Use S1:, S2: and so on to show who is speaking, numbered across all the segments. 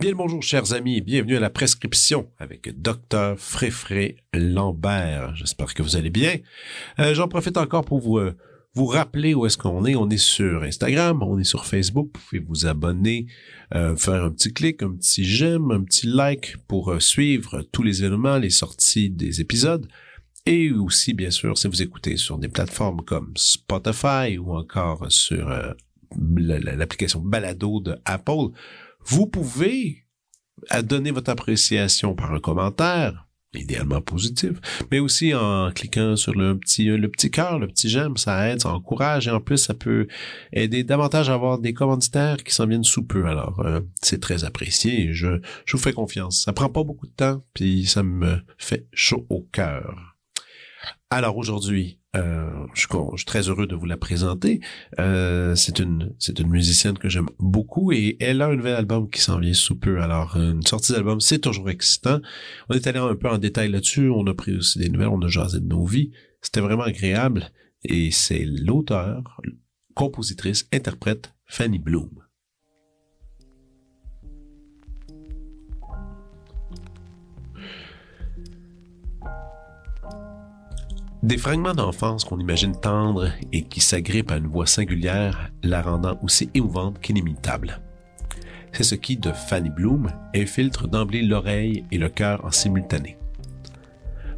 S1: Bien bonjour, chers amis. Bienvenue à la prescription avec Dr. Fréfré Lambert. J'espère que vous allez bien. Euh, J'en profite encore pour vous, euh, vous rappeler où est-ce qu'on est. On est sur Instagram, on est sur Facebook. Vous pouvez vous abonner, euh, faire un petit clic, un petit j'aime, un petit like pour euh, suivre tous les événements, les sorties des épisodes. Et aussi, bien sûr, si vous écoutez sur des plateformes comme Spotify ou encore sur euh, la- la- l'application Balado de Apple, vous pouvez à donner votre appréciation par un commentaire, idéalement positif, mais aussi en cliquant sur le petit le petit cœur, le petit j'aime, ça aide, ça encourage et en plus ça peut aider davantage à avoir des commanditaires qui s'en viennent sous peu. Alors euh, c'est très apprécié et je je vous fais confiance. Ça prend pas beaucoup de temps puis ça me fait chaud au cœur. Alors aujourd'hui, euh, je, je suis très heureux de vous la présenter. Euh, c'est une une musicienne que j'aime beaucoup et elle a un nouvel album qui s'en vient sous peu. Alors une sortie d'album, c'est toujours excitant. On est allé un peu en détail là-dessus. On a pris aussi des nouvelles, on a jasé de nos vies. C'était vraiment agréable et c'est l'auteur, compositrice, interprète Fanny Bloom. Des fragments d'enfance qu'on imagine tendres et qui s'agrippent à une voix singulière, la rendant aussi émouvante qu'inimitable. C'est ce qui, de Fanny Bloom, infiltre d'emblée l'oreille et le cœur en simultané.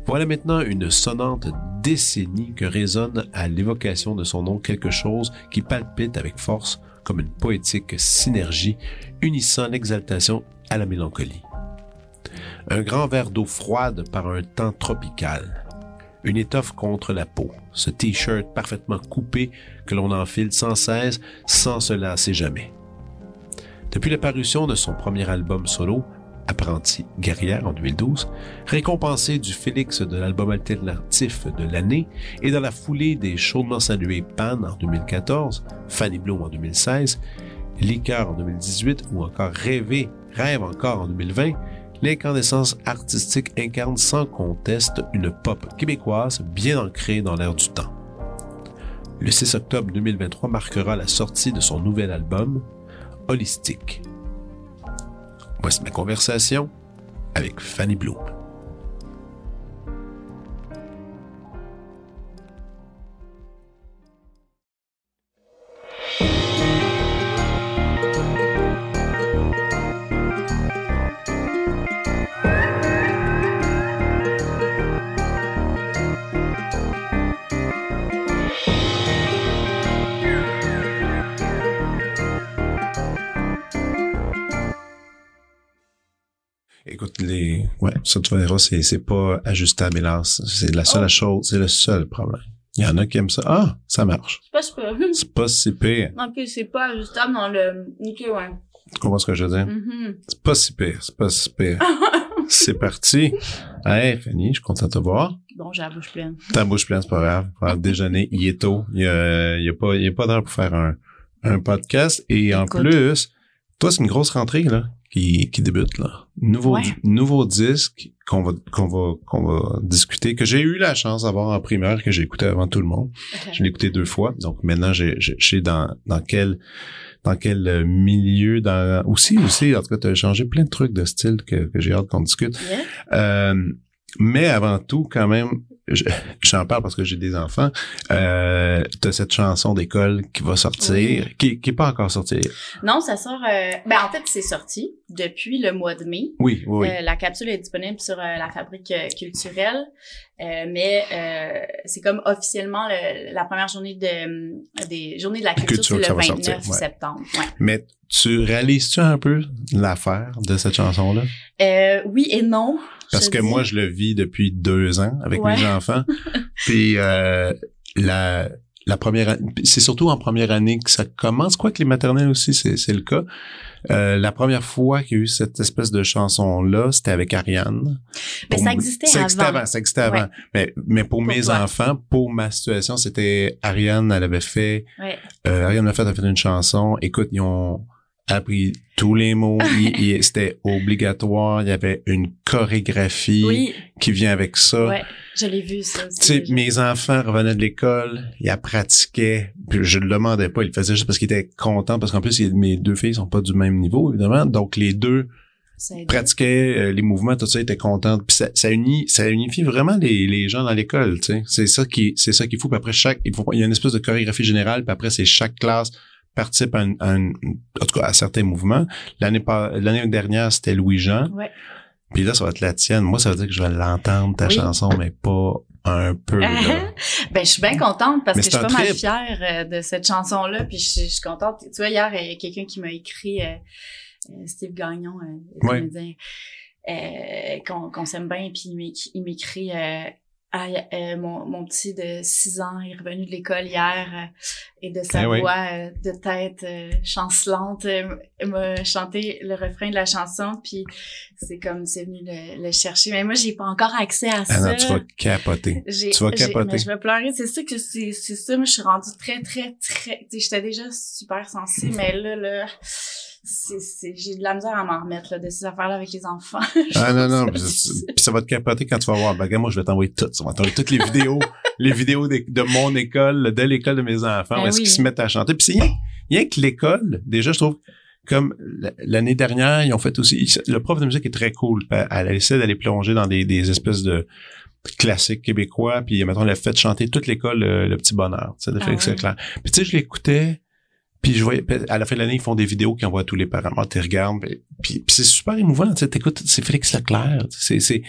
S1: Voilà maintenant une sonnante décennie que résonne à l'évocation de son nom quelque chose qui palpite avec force comme une poétique synergie unissant l'exaltation à la mélancolie. Un grand verre d'eau froide par un temps tropical, une étoffe contre la peau, ce t-shirt parfaitement coupé que l'on enfile sans cesse, sans se lasser jamais. Depuis la parution de son premier album solo, Apprenti guerrière en 2012, récompensé du Félix de l'album alternatif de l'année et dans la foulée des chaudement salués Pan en 2014, Fanny Bloom en 2016, Liqueur en 2018 ou encore Rêver, Rêve encore en 2020, l'incandescence artistique incarne sans conteste une pop québécoise bien ancrée dans l'air du temps. Le 6 octobre 2023 marquera la sortie de son nouvel album, Holistique. Voici ma conversation avec Fanny Bloom. Écoute, les, ouais, ça tu verras, c'est, c'est pas ajustable, hélas. C'est la seule
S2: Oh.
S1: chose, c'est le seul problème. Il y en a qui aiment ça. Ah, ça marche.
S2: C'est pas super.
S1: C'est pas si pire.
S2: Ok, c'est pas ajustable dans le. Ok, ouais.
S1: Tu comprends ce que je veux dire?
S2: Mhm.
S1: C'est pas si pire, c'est pas si pire. c'est parti. Hey, Fanny, je suis content de te voir.
S2: Bon, j'ai la bouche pleine.
S1: Ta bouche pleine, c'est pas grave. Pour déjeuner, il est tôt. Il y a, il y a pas, il y a pas d'heure pour faire un, un podcast. Et en plus, toi, c'est une grosse rentrée, là, qui, qui débute, là. Nouveau,
S2: Ouais.
S1: di- nouveau disque qu'on va, qu'on va, qu'on va discuter, que j'ai eu la chance d'avoir en primeur, que j'ai écouté avant tout le monde. Je l'ai écouté deux fois. Donc maintenant, j'ai- j'ai- je sais dans, dans quel, dans quel euh, milieu, dans, aussi, aussi, en tout cas, tu as changé plein de trucs de style que, que j'ai hâte qu'on discute.
S2: Yeah.
S1: Euh, mais avant tout, quand même, j'en parle parce que j'ai des enfants. Euh, t'as cette chanson d'école qui va sortir, qui, qui est pas encore sortie.
S2: Non, ça sort. euh, Ben, en fait, c'est sorti depuis le mois de mai.
S1: Oui, oui, oui.
S2: Euh, la capsule est disponible sur euh, la fabrique euh, culturelle, euh, mais euh, c'est comme officiellement le- la première journée de des journées de la culture, c'est le
S1: va
S2: 29
S1: sortir, ouais.
S2: septembre. Ouais.
S1: Mais tu réalises-tu un peu l'affaire de cette chanson-là?
S2: Euh, oui et non.
S1: Parce que
S2: dis.
S1: moi, je le vis depuis deux ans avec
S2: Ouais.
S1: mes enfants. Puis euh, la la première, c'est surtout en première année que ça commence. Quoi que les maternelles aussi, c'est, c'est le cas. Euh, la première fois qu'il y a eu cette espèce de chanson-là, c'était avec Ariane.
S2: Mais
S1: Pour
S2: ça existait
S1: ça
S2: avant.
S1: existait avant. Ça existait avant.
S2: Ouais.
S1: Mais, mais pour,
S2: Pour
S1: mes
S2: toi.
S1: enfants, pour ma situation, c'était Ariane, elle avait fait,
S2: Ouais.
S1: euh, Ariane a fait, a fait une chanson. Écoute, ils ont appris tous les mots. C'était obligatoire. Il y avait une chorégraphie
S2: Oui,
S1: qui vient avec ça.
S2: ouais, je l'ai vu ça aussi.
S1: Tu sais, mes enfants revenaient de l'école, ils pratiquaient, puis je le demandais pas, ils le faisaient juste parce qu'ils étaient contents, parce qu'en plus, mes deux filles sont pas du même niveau, évidemment, donc les deux pratiquaient euh, les mouvements, tout ça, ils étaient contents, puis ça, ça unit, ça unifie vraiment les, les gens dans l'école, tu sais, c'est ça qui, c'est ça qu'il faut, puis après chaque, il faut, il y a une espèce de chorégraphie générale, puis après, c'est chaque classe participe à, une- à une- en tout cas, à certains mouvements. L'année pas, l'année dernière, c'était Louis-Jean,
S2: Ouais.
S1: puis là, ça va être la tienne. Moi, ça veut dire que je vais l'entendre, ta
S2: Oui.
S1: chanson, mais pas un peu, là.
S2: ben, je suis bien contente parce
S1: Mais
S2: que je suis
S1: un
S2: pas mal fière euh, de cette chanson-là. Puis je, je suis contente. Tu vois, hier, il y a quelqu'un qui m'a écrit, euh, euh, Steve Gagnon, euh,
S1: Ouais.
S2: comédien, euh, qu'on qu'on s'aime bien. Puis il m'écrit, euh, Ah, euh, mon, mon petit de 6 ans est revenu de l'école hier euh, et de sa
S1: Eh oui.
S2: voix euh, de tête chancelante m'a chanté le refrain de la chanson. Puis c'est comme c'est venu le, le chercher. Mais moi, j'ai pas encore accès à
S1: Ah
S2: ça.
S1: non, tu vas capoter. Tu vas capoter.
S2: mais je vais pleurer, c'est ça que c'est c'est ça, moi je suis rendue très très très j'étais déjà super sensible mais là là c'est c'est j'ai de la misère à m'en remettre là de ces affaires là avec les enfants.
S1: Ah non, non, puis ça, va te capoter quand tu vas voir. Ben, moi, je vais t'envoyer tout. Ça va t'envoyer toutes les vidéos, les vidéos de, de mon école, de l'école de mes enfants,
S2: Ben
S1: où est-ce
S2: oui.
S1: qu'ils se mettent à chanter. Puis c'est rien, rien que l'école, déjà, je trouve, comme l'année dernière, ils ont fait aussi, le prof de musique est très cool. Elle, essaie d'aller plonger dans des, des espèces de classiques québécois, puis mettons, elle a fait chanter toute l'école euh, le, petit bonheur, tu sais, de
S2: Ah ouais.
S1: Leclerc. Puis tu sais, je l'écoutais, puis je voyais, à la fin de l'année, ils font des vidéos qu'ils envoient à tous les parents. Ah, tu regardes, puis, puis, puis c'est super émouvant, tu sais, t'écoutes, c'est Félix Leclerc, c'est, c'est,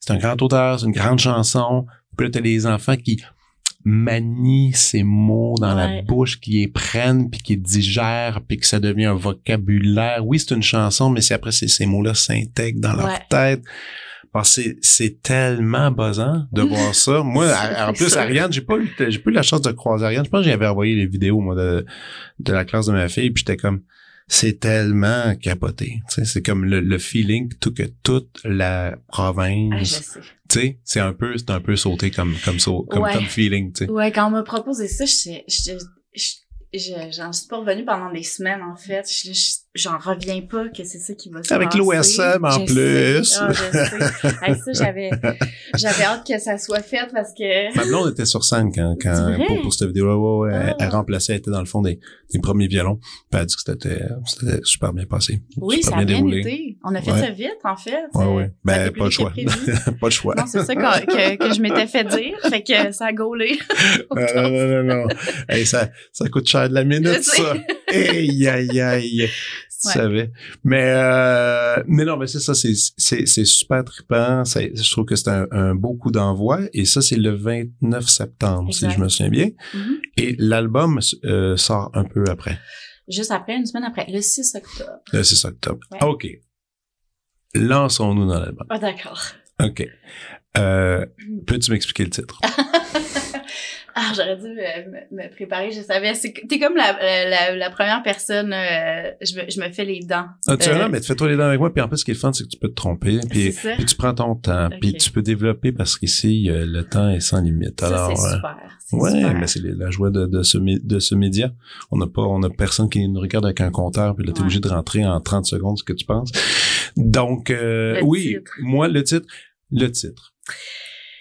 S1: c'est un grand auteur, c'est une grande chanson. Puis là, t'as les enfants qui manient ces mots dans la bouche, qui les prennent, puis qui les digèrent, puis que ça devient un vocabulaire. Oui, c'est une chanson, mais c'est après, c'est, ces mots-là s'intègrent dans leur tête. Parce que c'est, tellement buzzant de voir ça. Moi, en plus. Ariane, j'ai pas eu, j'ai pas eu la chance de croiser Ariane. Je pense que j'avais envoyé les vidéos, moi, de, de la classe de ma fille, puis j'étais comme, c'est tellement capoté. Tu sais, c'est comme le, le feeling tout que toute la
S2: Ah,
S1: province,
S2: sais,
S1: c'est un peu, c'est un peu sauté comme, comme, sau- comme,
S2: Ouais.
S1: comme feeling, tu sais.
S2: Ouais, quand on m'a proposé ça, je- j'en suis pas revenue pendant des semaines en fait. Je- je- J'en reviens pas que c'est ça qui va se
S1: Avec
S2: passer.
S1: l'OSM en
S2: Je
S1: plus.
S2: sais. Ah, je sais. Hey, ça, j'avais, j'avais hâte que ça soit fait parce que.
S1: Ma blonde était sur scène quand, quand pour, pour cette vidéo-là. Ouais, ouais, elle,
S2: Ah.
S1: elle remplaçait, elle était dans le fond des, des premiers violons. Puis elle a dit que c'était, c'était super bien passé.
S2: Oui,
S1: super
S2: ça a bien été. On a fait
S1: Ouais.
S2: ça vite, en fait.
S1: Ouais, ouais.
S2: Ça a
S1: Ben, pas le choix. pas le choix.
S2: Non, c'est ça que, que je m'étais fait dire. Fait que ça a gaulé.
S1: Non, non, non, non, non. Hey, ça, ça coûte cher de la minute, ça. Aïe, aïe, aïe. Tu
S2: Ouais.
S1: savais. Mais, euh, mais non, mais c'est ça, c'est, c'est, c'est super trippant. Je trouve que c'est un, un beau coup d'envoi. Et ça, c'est le 29 septembre, si je me souviens bien.
S2: Mhm.
S1: Et l'album euh, sort un peu après,
S2: Juste après, une semaine après, le 6 octobre.
S1: le 6 octobre.
S2: Ouais.
S1: OK. Lançons-nous dans l'album.
S2: Ah, d'accord.
S1: OK. Euh, peux-tu m'expliquer le titre?
S2: Ah, j'aurais dû euh, me, me préparer, je savais. T'es comme la, la, la, première personne, euh, je, me, je me fais les dents.
S1: Ah, tu
S2: Euh,
S1: vois, mais fais-toi les dents avec moi. Puis en plus, ce qui est fun, c'est que tu peux te tromper. Puis, puis tu prends ton temps. Puis tu peux développer parce qu'ici, euh, le temps est sans limite.
S2: Ça,
S1: Alors,
S2: c'est
S1: euh,
S2: super.
S1: Ouais,
S2: super.
S1: mais c'est la joie de, de, ce, de ce média. On n'a pas, on a personne qui nous regarde avec un compteur. Puis là, t'es
S2: Ouais.
S1: obligé de rentrer en 30 secondes ce que tu penses. Donc, euh, oui,
S2: titre.
S1: moi, le titre, le titre.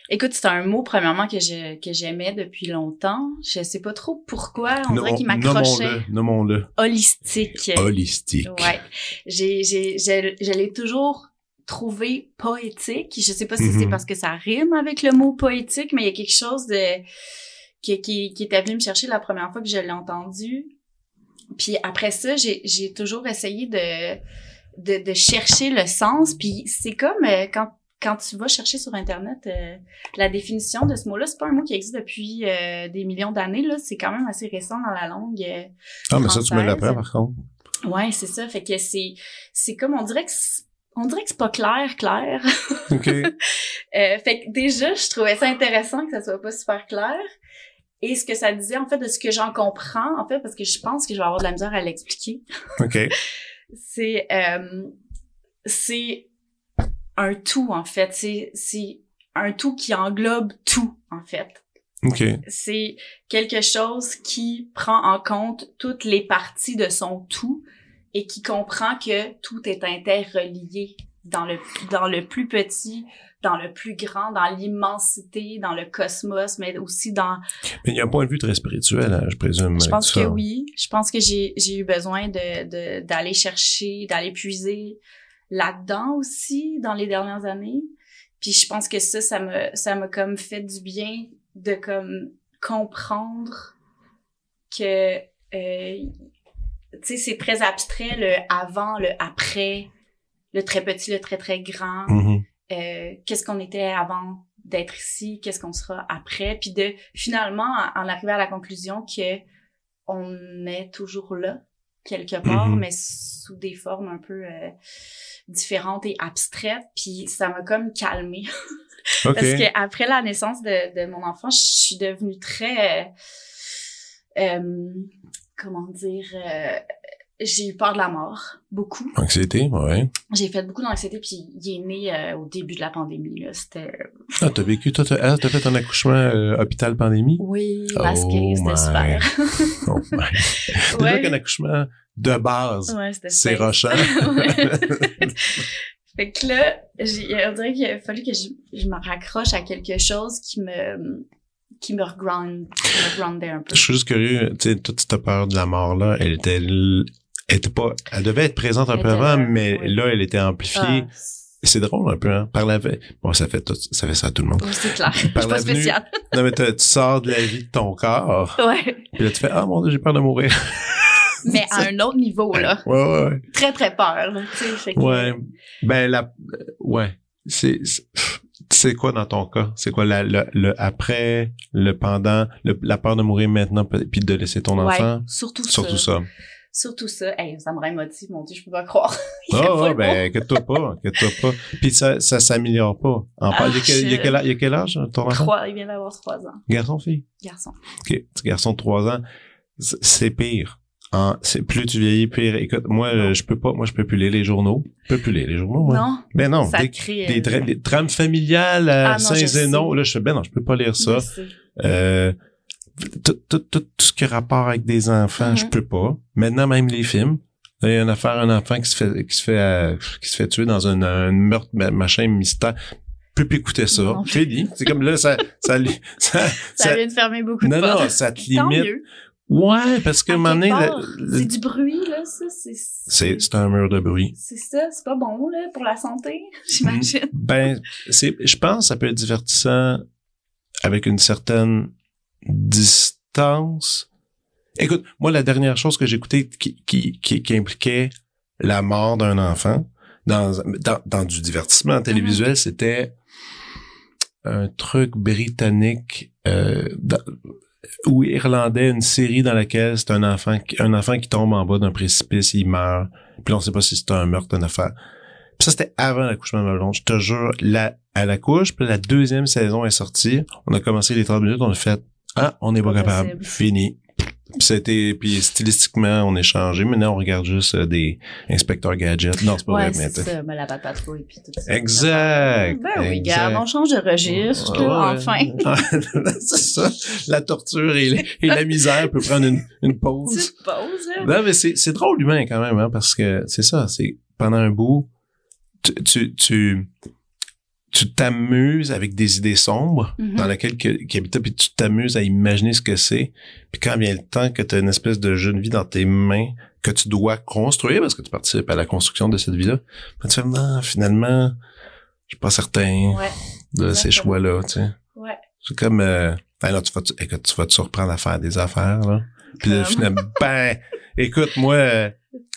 S2: Écoute, c'est un mot, premièrement, que je que j'aimais depuis longtemps. Je sais pas trop pourquoi. On dirait qu'il m'accrochait.
S1: Nommons-le.
S2: Holistique.
S1: Holistique.
S2: Ouais. J'ai, j'ai, je, l'ai toujours trouvé poétique. Je sais pas si
S1: Mhm.
S2: c'est parce que ça rime avec le mot poétique, mais il y a quelque chose de qui, qui, qui était venu me chercher la première fois que je l'ai entendu. Puis après ça, j'ai, j'ai toujours essayé de, de, de chercher le sens. Puis c'est comme euh, quand quand tu vas chercher sur internet euh, la définition de ce mot-là, c'est pas un mot qui existe depuis euh, des millions d'années là. C'est quand même assez récent dans la langue. euh,
S1: Ah, mais ça, tu me l'apprends, par contre.
S2: Ouais, c'est ça. Fait que c'est, c'est comme on dirait que on dirait que c'est pas clair, clair.
S1: OK.
S2: Fait que déjà, je trouvais ça intéressant que ça soit pas super clair. Et ce que ça disait, en fait, de ce que j'en comprends, en fait, parce que je pense que je vais avoir de la misère à l'expliquer,
S1: OK.
S2: c'est c'est un tout, en fait. C'est c'est un tout qui englobe tout, en fait.
S1: OK.
S2: C'est quelque chose qui prend en compte toutes les parties de son tout et qui comprend que tout est interrelié dans le dans le plus petit, dans le plus grand, dans l'immensité, dans le cosmos, mais aussi dans
S1: Mais il y a un point de vue très spirituel, hein, je présume.
S2: je pense
S1: ça.
S2: que oui. Je pense que j'ai j'ai eu besoin de de d'aller chercher, d'aller puiser là-dedans aussi dans les dernières années. Puis je pense que ça ça me ça m'a comme fait du bien de comme comprendre que euh, tu sais c'est très abstrait le avant, le après, le très petit, le très très grand
S1: Mhm.
S2: euh, qu'est-ce qu'on était avant d'être ici, qu'est-ce qu'on sera après, puis de finalement en en arriver à la conclusion que on est toujours là quelque part,
S1: Mhm.
S2: mais sous des formes un peu euh, différentes et abstraites, puis ça m'a comme calmée
S1: OK.
S2: parce que après la naissance de, de mon enfant, je suis devenue très euh, euh, comment dire euh, j'ai eu peur de la mort beaucoup
S1: Anxiété, ouais.
S2: j'ai fait beaucoup d'anxiété, puis il est né euh, au début de la pandémie. Là. C'était...
S1: Ah, t'as vécu, toi, t'as, ah, t'as fait un accouchement euh, hôpital pandémie?
S2: Oui,
S1: Oh
S2: masqué,
S1: my.
S2: c'était super.
S1: Oh, my. Déjà
S2: Ouais.
S1: qu'un accouchement de base,
S2: Ouais,
S1: c'est rochant.
S2: Fait que là, j'ai, on dirait qu'il a fallu que je, je me raccroche à quelque chose qui me qui me reground, qui me groundait un peu.
S1: Je suis juste curieux, tu sais, toute cette peur de la mort-là, elle était, était pas, elle devait être présente un
S2: Elle
S1: peu avant,
S2: là,
S1: mais
S2: oui.
S1: là, elle était amplifiée.
S2: Ah,
S1: C'est drôle un peu, hein. Par la, bon, ça fait tout, ça fait ça à tout le monde.
S2: oui, c'est clair. Je
S1: Par
S2: suis pas spéciale.
S1: Non, mais tu sors de la vie de ton corps,
S2: Ouais.
S1: puis là, tu fais, ah, mon dieu, j'ai peur de mourir.
S2: Mais à un autre niveau, là.
S1: Ouais, ouais, ouais.
S2: Très, très peur, là. Tu sais, fait que-
S1: Ouais. Ben, la, ouais. C'est, c'est- quoi dans ton cas? C'est quoi la, le, le après, le pendant, le- la peur de mourir maintenant, puis de laisser ton
S2: Ouais,
S1: enfant?
S2: surtout,
S1: Surtout
S2: ça.
S1: ça.
S2: Surtout ça. Hey, ça me rend émotive, mon Dieu, je peux pas croire.
S1: Ouais,
S2: full
S1: ben, inquiète-toi pas, inquiète-toi pas. Puis ça, ça s'améliore pas. En
S2: Ah,
S1: il, y a quel, il, y a quel, âge- il y a quel âge, ton enfant?
S2: Trois, il vient d'avoir trois ans.
S1: Garçon, fille?
S2: Garçon.
S1: OK. Garçon de trois ans. C'est pire. Hein, c'est plus tu vieillis, pire. Écoute, moi, je peux pas, moi, je peux plus lire les journaux. Je peux plus lire les journaux, moi.
S2: Non.
S1: Ben non,
S2: ça
S1: des,
S2: crée.
S1: des,
S2: euh,
S1: des trames familiales à
S2: Ah
S1: Saint-Zénon. Là, je fais, ben non, je peux pas lire ça. Euh, tout, tout, tout, tout ce qui a rapport avec des enfants,
S2: Mhm.
S1: je peux pas. Maintenant, même les films. Il y a une affaire, un enfant qui se fait, qui se fait, euh, qui se fait tuer dans un, un meurtre, ma- machin mystère. Je peux plus écouter ça.
S2: Non.
S1: Fini. C'est comme là, ça, ça, lui- ça,
S2: Ça, vient de fermer beaucoup
S1: non,
S2: de portes.
S1: non, ça te limite. Ouais, parce qu'à
S2: À
S1: un moment donné,
S2: C'est du bruit, là, ça. C'est,
S1: c'est, c'est un mur de bruit.
S2: c'est ça. C'est pas bon, là, pour la santé, j'imagine.
S1: Ben, c'est, je pense que ça peut être divertissant avec une certaine distance. Écoute, moi, la dernière chose que j'ai écoutée qui, qui, qui, qui impliquait la mort d'un enfant dans, dans, dans du divertissement télévisuel, c'était un truc britannique euh, dans- ou irlandais, une série dans laquelle c'est un enfant qui, un enfant qui tombe en bas d'un précipice, il meurt. Puis on sait pas si c'est un meurtre, une affaire. Puis ça, c'était avant l'accouchement de ma blonde. Je te jure, la, à la couche, puis la deuxième saison est sortie. On a commencé les 30 minutes, on a fait, ah, on n'est pas,
S2: Pas
S1: capable.
S2: possible.
S1: Fini. Puis c'était, puis stylistiquement, on est changé. Maintenant, on regarde juste euh, des inspecteurs gadgets. Non, c'est pas
S2: Ouais,
S1: vrai, mais
S2: c'est ça. Mais la patte patrouille, puis tout ça.
S1: Exact,
S2: Ben oui, regarde, on change de registre,
S1: Ouais, ouais.
S2: enfin.
S1: c'est ça. La torture et, et la misère peut prendre une, une pause.
S2: Petite pause, là.
S1: Non, mais c'est, c'est drôle humain quand même, hein, parce que c'est ça, c'est pendant un bout, tu, tu, tu, tu t'amuses avec des idées sombres
S2: Mhm.
S1: dans lesquelles que- qui habitent, puis tu t'amuses à imaginer ce que c'est. Puis quand vient le temps que tu as une espèce de jeune vie dans tes mains que tu dois construire, parce que tu participes à la construction de cette vie-là, ben, tu fais, non, finalement, je suis pas certain
S2: Ouais,
S1: de ces choix-là, tu sais.
S2: ouais.
S1: C'est comme, euh, ben là, tu vas, te- écoute, tu vas te surprendre à faire des affaires, là. Puis finalement, ben, écoute, moi, euh,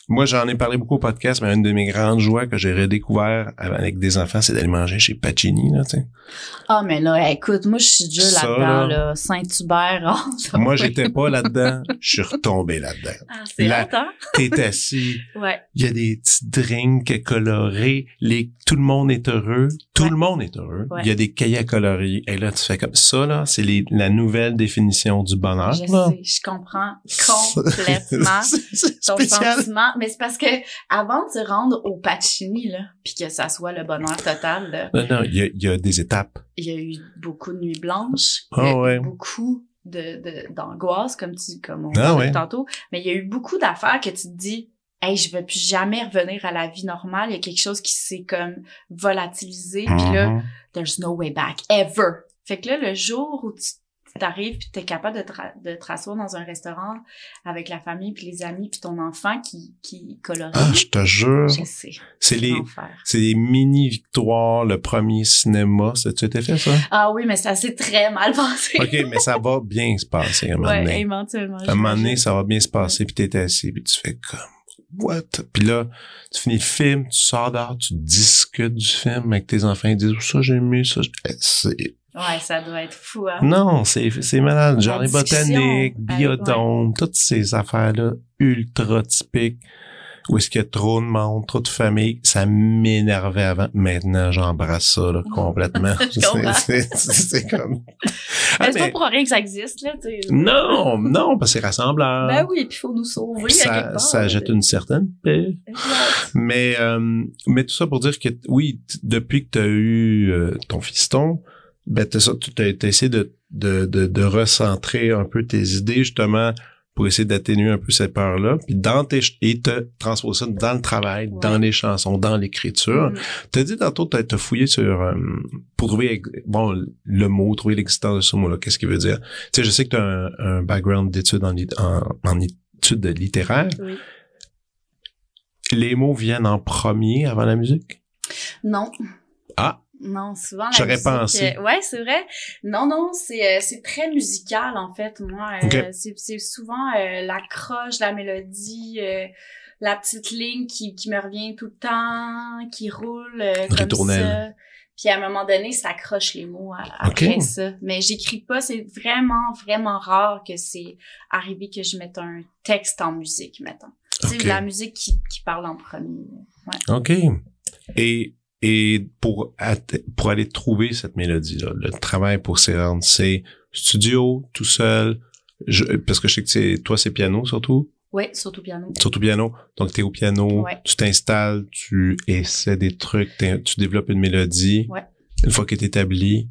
S1: moi, j'en ai parlé beaucoup au podcast, mais une de mes grandes joies que j'ai redécouvert avec des enfants, c'est d'aller manger chez Pacini, là, tu sais.
S2: Ah, mais là, écoute, moi, je suis déjà là-dedans,
S1: là.
S2: là. Saint-Hubert, oh,
S1: Moi, j'étais pas là-dedans, je suis retombé là-dedans.
S2: Ah, c'est
S1: La-
S2: longtemps.
S1: T'es assis,
S2: Ouais.
S1: il y a des petits drinks colorés, les, tout le monde est heureux, Tout
S2: Ouais.
S1: le monde est heureux.
S2: Ouais.
S1: Il y a des cahiers à colorier. Et là, tu fais comme ça, là, c'est les- la nouvelle définition du bonheur.
S2: Je
S1: là.
S2: sais, je comprends complètement ton sentiment. Mais c'est parce que avant de se rendre au Pacini, là, puis que ça soit le bonheur total, là,
S1: Non, non, il y a, il y a des étapes.
S2: il y a eu beaucoup de nuits blanches.
S1: Ah
S2: il y a eu
S1: ouais.
S2: beaucoup de, de, d'angoisse, comme tu, comme on
S1: Ah
S2: parlait
S1: ouais.
S2: tantôt. Mais il y a eu beaucoup d'affaires que tu te dis, hey, je vais plus jamais revenir à la vie normale. Il y a quelque chose qui s'est comme volatilisé. Puis là,
S1: Mhm.
S2: there's no way back, ever. Fait que là, le jour où tu t'arrives puis t'es capable de te, ra- de te rasseoir dans un restaurant avec la famille puis les amis puis ton enfant qui, qui colorie.
S1: Ah, je te jure.
S2: je sais.
S1: C'est les, c'est les mini victoires, le premier cinéma. Ça, tu été fait, ça?
S2: Ah oui, mais ça s'est très mal passé.
S1: OK, mais ça va bien se passer à un moment
S2: ouais,
S1: donné.
S2: éventuellement.
S1: À un moment donné, ça va bien se passer, puis t'es assis, puis tu fais comme what? Puis là, tu finis le film, tu sors dehors, tu discutes du film avec tes enfants, ils disent ça j'ai aimé, ça. j'ai- Eh, C'est
S2: Ouais, ça doit être fou, hein.
S1: non, c'est c'est malade. Genre les botaniques, biodôme, toutes ces affaires-là ultra typiques. Où est-ce qu'il y a trop de monde, trop de famille, ça m'énervait avant. Maintenant, j'embrasse ça là, complètement. C'est- comme. Ah,
S2: c'est
S1: mais-
S2: pas pour rien que ça existe, là.
S1: Non, non, parce que c'est rassembleur.
S2: Ben oui, puis il faut nous sauver à quelque
S1: ça,
S2: part.
S1: ça jette une certaine paix.
S2: Exact.
S1: Mais, euh, mais tout ça pour dire que oui, depuis que tu as eu euh, ton fiston, ben tu as essayé de, de, de, de recentrer un peu tes idées justement pour essayer d'atténuer un peu cette peur-là, puis dans tes et te transposer ça dans le travail,
S2: Ouais.
S1: dans les chansons, dans l'écriture.
S2: Mm.
S1: T'as dit tantôt, t'as t'as fouillé sur euh, pour trouver bon le mot, trouver l'existence de ce mot-là. Qu'est-ce qu'il veut dire? Tu sais, je sais que t'as un, un background d'études en, en, en études littéraires.
S2: Oui.
S1: Les mots viennent en premier avant la musique?
S2: Non.
S1: Ah,
S2: Non, souvent la musique,
S1: pensé.
S2: euh, ouais, c'est vrai. Non, non, c'est euh, c'est très musical en fait. Moi, euh, c'est c'est souvent euh, l'accroche, la mélodie, euh, la petite ligne qui qui me revient tout le temps, qui roule euh, comme ça. Puis à un moment donné, ça accroche les mots à- après ça. Mais j'écris pas. C'est vraiment vraiment rare que c'est arrivé que je mette un texte en musique, mettons.
S1: Ok.
S2: C'est la musique qui qui parle en premier. Ouais.
S1: OK. Et, et pour, pour aller trouver cette mélodie-là, le travail pour s'y rendre, c'est studio, tout seul, je, parce que je sais que toi, c'est piano surtout,
S2: Ouais, surtout piano.
S1: surtout piano. Donc, t'es au piano,
S2: Ouais.
S1: tu t'installes, tu essaies des trucs, tu développes une mélodie.
S2: Ouais.
S1: Une fois qu'elle est établie,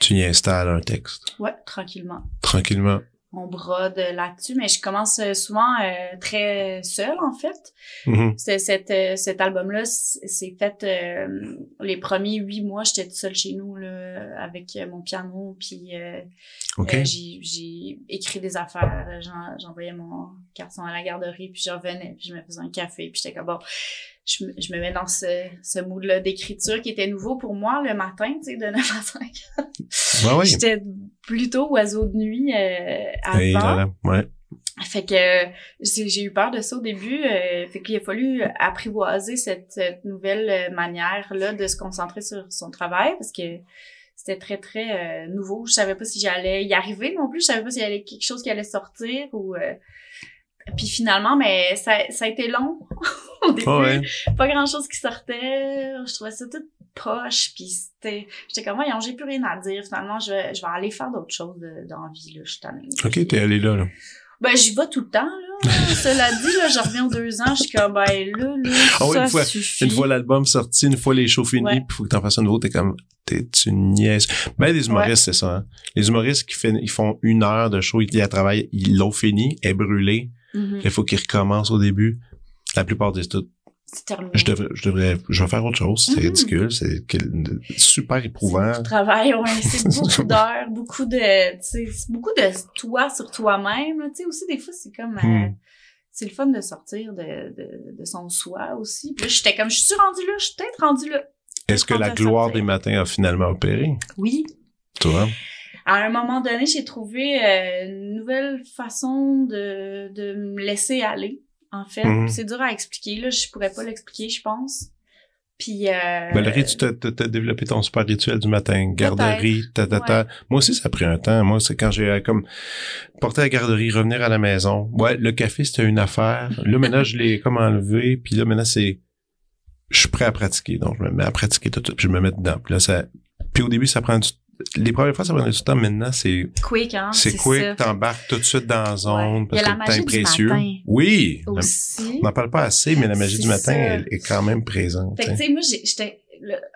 S1: tu y installes un texte.
S2: Ouais, tranquillement.
S1: Tranquillement.
S2: On brode là-dessus, mais je commence euh, souvent euh, très seule en fait.
S1: Mhm.
S2: C'est- Cet, euh, cet album-là, c'est fait euh, les premiers huit mois, j'étais toute seule chez nous là, avec mon piano, puis j'ai j'ai écrit des affaires, j'en- j'envoyais mon garçon à la garderie, puis je revenais, puis je me faisais un café, puis j'étais comme bon, je, me- je me mets dans ce, ce mood-là d'écriture qui était nouveau pour moi le matin, tu sais, de 9 à 5.
S1: Ouais, ouais.
S2: J'étais plutôt oiseau de nuit euh, avant.
S1: Et là, là, ouais.
S2: Fait que j'ai eu peur de ça au début. euh, fait qu'il a fallu apprivoiser cette, cette nouvelle euh, manière-là de se concentrer sur son travail parce que c'était très, très euh, nouveau. Je savais pas si j'allais y arriver non plus. Je savais pas s'il y avait quelque chose qui allait sortir ou... Puis finalement, mais ça, ça a été long au début.
S1: Ah ouais.
S2: Pas grand-chose qui sortait. Je trouvais ça tout poche. Puis c'était... J'étais comme, voyons, j'ai plus rien à dire. Finalement, je vais, je vais aller faire d'autres choses dans la vie. Là. Je suis tannée.
S1: OK, t'es allé là, là.
S2: Ben, j'y vais tout le temps, là. Cela dit, là, je reviens aux deux ans, je suis comme, ben, là, là,
S1: Ah oui,
S2: ça
S1: une fois-
S2: suffit.
S1: Une fois l'album sorti, une fois les shows finis,
S2: Ouais.
S1: puis faut que t'en fasses un nouveau, t'es comme, t'es une nièce. Ben, les humoristes, c'est ça. hein. Les humoristes qui fait- ils font une heure de show, ils la travaillent, ils l'ont fini, est
S2: Mhm.
S1: il faut qu'ils recommencent au début. La plupart.
S2: C'est terminé.
S1: Je devrais, je devrais, je vais faire autre chose. C'est
S2: Mhm.
S1: ridicule, c'est super éprouvant.
S2: beaucoup de travail, ouais. C'est beaucoup d'heures, beaucoup de, beaucoup de toi sur toi-même. Tu sais, aussi, des fois, c'est comme, euh,
S1: Hmm.
S2: c'est le fun de sortir de, de, de son soi aussi. Puis là, j'étais comme, je suis rendue là, je suis peut-être rendue là.
S1: Est-ce que la gloire des matins a finalement opéré?
S2: Oui.
S1: Tu vois?
S2: À un moment donné, j'ai trouvé euh, une nouvelle façon de, de me laisser aller, en fait.
S1: Mhm.
S2: C'est dur à expliquer, là. Je pourrais pas l'expliquer, je pense. Puis, euh,
S1: Valérie, tu t'as, développé ton super rituel du matin. Garderie, ta, ta, ta. Moi aussi, ça a pris un temps. Moi, c'est quand j'ai euh, comme porté la garderie, revenir à la maison. Ouais, le café, c'était une affaire. Là, maintenant, je l'ai comme enlevé. Puis là, maintenant, c'est... je suis prêt à pratiquer. Donc, je me mets à pratiquer tout de suite, puis je me mets dedans. Puis là, ça, puis au début, ça prend du les premières fois, ça prenait du temps. Maintenant, c'est
S2: quick, hein?
S1: C'est quick, t'embarques tout de suite dans la zone
S2: Ouais.
S1: parce
S2: Il y a
S1: que
S2: la
S1: le temps est
S2: magie du
S1: précieux.
S2: matin.
S1: Oui,
S2: Aussi.
S1: on n'en parle pas assez, mais la magie du matin
S2: ça.
S1: elle est quand même présente.
S2: Fait que,
S1: hein.
S2: tu sais, moi, j'étais,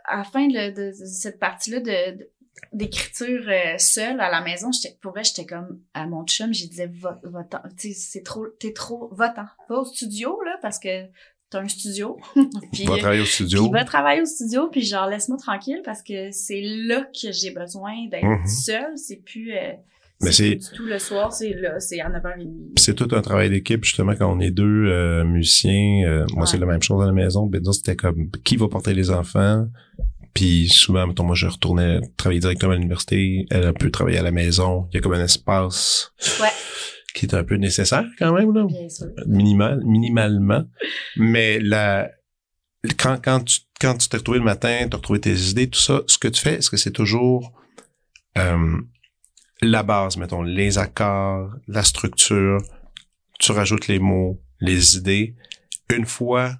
S2: à la fin de, de- de cette partie-là de, de- d'écriture euh, seule à la maison, j'étais, pour vrai, j'étais comme, à mon chum, j'ai disais, va, va t'en- tu sais, c'est trop, t'es trop, va-t'en, va au studio, là, parce que t'as un studio. puis,
S1: va travailler au studio.
S2: puis va travailler au studio, puis genre, laisse-moi tranquille, parce que c'est là que j'ai besoin d'être
S1: Mhm.
S2: seule, c'est plus, euh,
S1: Mais
S2: c'est
S1: c'est-
S2: plus du tout le soir, c'est là, c'est à 9h30.
S1: Puis c'est tout un travail d'équipe, justement, quand on est deux euh, musiciens. euh, moi, c'est la même chose à la maison. Ben, nous, c'était comme qui va porter les enfants? Puis souvent, mettons, moi, je retournais travailler directement à l'université. Elle a pu travailler à la maison. Il y a comme un espace
S2: Ouais.
S1: Qui est un peu nécessaire quand même, là.
S2: Bien sûr.
S1: Minimal, minimalement. Mais la, quand, quand tu, quand tu t'es retrouvé le matin, tu as retrouvé tes idées, tout ça, ce que tu fais, est-ce que c'est toujours euh, la base, mettons, les accords, la structure, tu rajoutes les mots, les idées. Une fois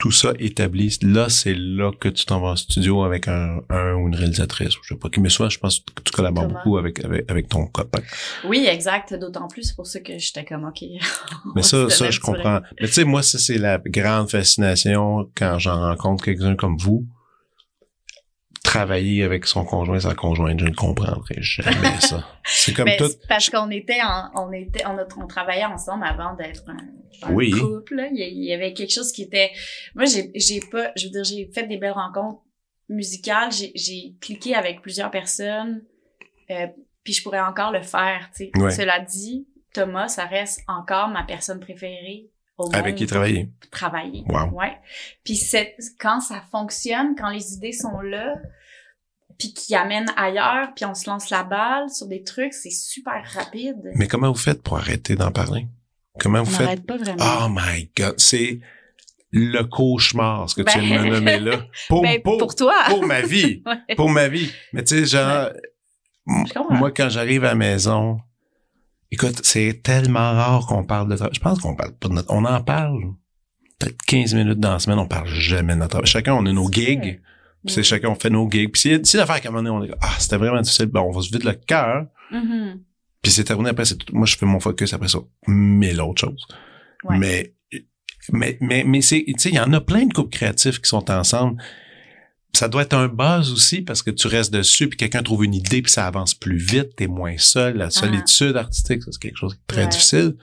S1: tout ça établi, là, c'est là que tu t'en vas en studio avec un, un ou une réalisatrice, ou je sais pas qui, mais soit je pense que tu collabores beaucoup avec, avec, avec ton copain.
S2: Oui, exact. D'autant plus, c'est pour ça que j'étais comme, OK.
S1: Mais ça, ça, je comprends. Mais tu sais, moi, ça, c'est la grande fascination quand j'en rencontre quelqu'un comme vous. Travailler avec son conjoint, sa conjointe, je ne comprendrai jamais ça. C'est comme
S2: Mais
S1: tout.
S2: parce qu'on était, en- on était, on, a, on travaillait ensemble avant d'être un, un
S1: Oui.
S2: couple. là. Il y, a- il y avait quelque chose qui était. Moi, j'ai, j'ai pas, je veux dire, j'ai fait des belles rencontres musicales. J'ai, j'ai cliqué avec plusieurs personnes. euh, puis je pourrais encore le faire. Tu sais.
S1: Ouais.
S2: Cela dit, Thomas, ça reste encore ma personne préférée au monde.
S1: Avec qui travailler.
S2: travailler.
S1: Wow.
S2: Ouais. Puis c'est quand ça fonctionne, quand les idées sont là, puis qui amènent ailleurs, puis on se lance la balle sur des trucs, c'est super rapide.
S1: Mais comment vous faites pour arrêter d'en parler? Comment vous
S2: on
S1: faites?
S2: pas vraiment.
S1: Oh my God, c'est le cauchemar, ce que tu
S2: Ben-
S1: viens de me nommer là. Pour,
S2: Ben,
S1: pour,
S2: pour toi.
S1: pour ma vie.
S2: Ouais.
S1: Pour ma vie. Mais tu sais, genre, moi, quand j'arrive à la maison, écoute, c'est tellement rare qu'on parle de travail. Je pense qu'on parle pas de notre, on en parle peut-être 15 minutes dans la semaine, on parle jamais de notre travail. Chacun, on a nos gigs. Puis c'est chacun, on fait nos gigs. Puis si, l'affaire qu'à un moment donné, on est ah, c'était vraiment difficile, ben, on va se vider le cœur.
S2: Mhm.
S1: Puis c'est terminé après, c'est tout. Moi, je fais mon focus après ça. Mille autres choses.
S2: Ouais.
S1: Mais, mais, mais, mais c'est, tu sais, il y en a plein de couples créatifs qui sont ensemble. Ça doit être un buzz aussi parce que tu restes dessus puis quelqu'un trouve une idée puis ça avance plus vite, t'es moins seul. La solitude artistique, ça, c'est quelque chose de très
S2: Ah. Ouais.
S1: difficile.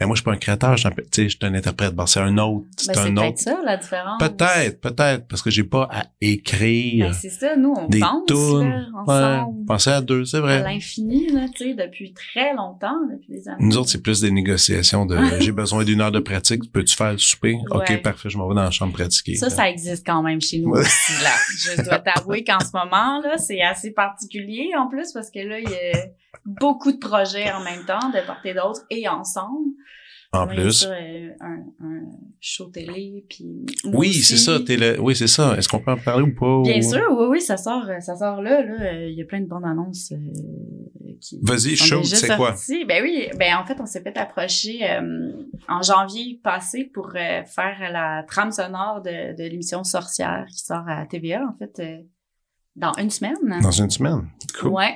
S1: Mais moi, je suis pas un créateur, je suis un, interprète. Bon, c'est un autre, c'est
S2: Ben,
S1: un
S2: peut-être
S1: autre.
S2: ça, la différence.
S1: Peut-être, peut-être, parce que j'ai pas à écrire
S2: Ben, c'est ça, nous, on
S1: des
S2: pense,
S1: tunes. Ouais, penser à deux, c'est
S2: À
S1: vrai.
S2: l'infini, là, tu sais, depuis très longtemps, depuis des années.
S1: Nous autres, c'est plus des négociations de j'ai besoin d'une heure de pratique, peux-tu faire le souper? OK, parfait, je m'en vais dans la chambre pratiquer.
S2: Ça, ça existe quand même chez nous aussi, là. Je dois t'avouer qu'en ce moment, là, c'est assez particulier, en plus, parce que là, il y a beaucoup de projets en même temps, de part et d'autre, et ensemble.
S1: En
S2: Ouais,
S1: plus.
S2: ça, euh, un, un show télé, puis...
S1: Oui, c'est ça, t'es le... oui, c'est ça. Est-ce qu'on peut en parler ou pas?
S2: Bien
S1: ou-
S2: sûr, oui, oui, ça sort, euh, ça sort là, là. Euh, Il y a plein de bandes annonces euh, qui
S1: Vas-y, show, c'est quoi?
S2: Ben oui, ben en fait, on s'est fait approcher euh, en janvier passé pour euh, faire la trame sonore de, de l'émission Sorcière qui sort à TVA, en fait, euh, dans une semaine.
S1: Dans une semaine. Cool.
S2: Ouais.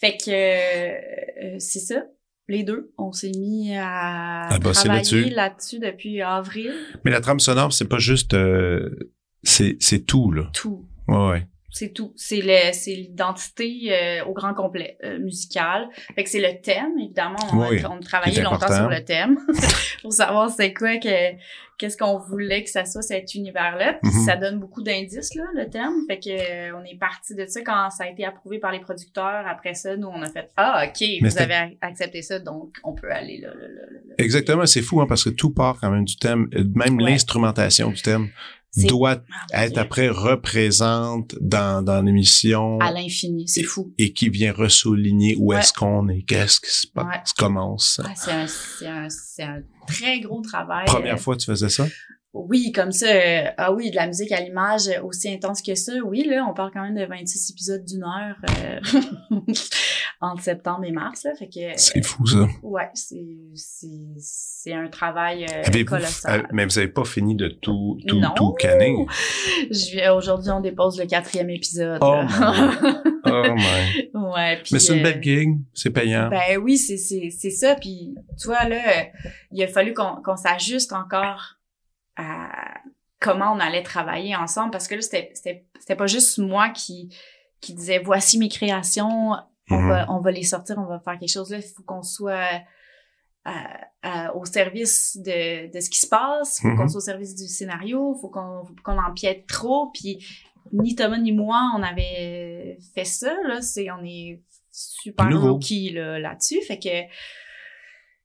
S2: Fait que euh, c'est ça. Les deux, on s'est mis à,
S1: À
S2: travailler
S1: là-dessus.
S2: là-dessus depuis avril.
S1: Mais la trame sonore, c'est pas juste... euh, c'est c'est tout, là.
S2: Tout.
S1: Ouais, ouais.
S2: C'est tout. C'est le, c'est l'identité euh, au grand complet euh, musical. Fait que c'est le thème, évidemment. On, a-
S1: Oui,
S2: on
S1: est
S2: longtemps sur le thème pour savoir c'est quoi que qu'est-ce qu'on voulait que ça soit cet univers-là. Puis
S1: Mhm.
S2: ça donne beaucoup d'indices là, le thème. Fait que euh, on est parti de ça quand ça a été approuvé par les producteurs. Après ça, nous on a fait ah ok,
S1: Mais
S2: vous avez accepté ça, donc on peut aller là. là, là, là.
S1: Exactement, c'est fou, hein, parce que tout part quand même du thème. Euh, Même
S2: Ouais.
S1: l'instrumentation du thème doit
S2: Ah,
S1: être après représente dans, dans l'émission
S2: à l'infini, c'est fou.
S1: et qui vient ressouligner où
S2: Ouais.
S1: est-ce qu'on est, qu'est-ce qui se passe,
S2: Ouais.
S1: commence.
S2: Ah, c'est un, c'est un, c'est un très gros travail.
S1: Première
S2: Euh,
S1: fois que tu faisais ça?
S2: Oui, comme ça, euh, ah oui, de la musique à l'image euh, aussi intense que ça. Oui, là, on parle quand même de 26 épisodes d'une heure euh, entre septembre et mars. Là, fait que,
S1: C'est fou, ça.
S2: ouais, c'est, c'est, c'est un travail euh, colossal.
S1: euh, mais vous avez pas fini de tout, tout,
S2: Non.
S1: tout canner?
S2: Aujourd'hui, on dépose le quatrième épisode.
S1: Oh. Oh my.
S2: ouais, puis,
S1: Mais c'est une
S2: euh,
S1: belle gig, c'est payant.
S2: Ben oui, c'est c'est c'est ça. Puis tu vois là, euh, il a fallu qu'on qu'on s'ajuste encore à comment on allait travailler ensemble parce que là c'était c'était c'était pas juste moi qui qui disait voici mes créations, on
S1: Mhm.
S2: va on va les sortir, on va faire quelque chose là. Il faut qu'on soit euh, euh, au service de, de ce qui se passe, faut
S1: Mhm.
S2: qu'on soit au service du scénario, faut qu'on faut qu'on empiète trop. Puis ni Thomas ni moi on avait fait ça là. C'est on est super rookie là là-dessus. Fait que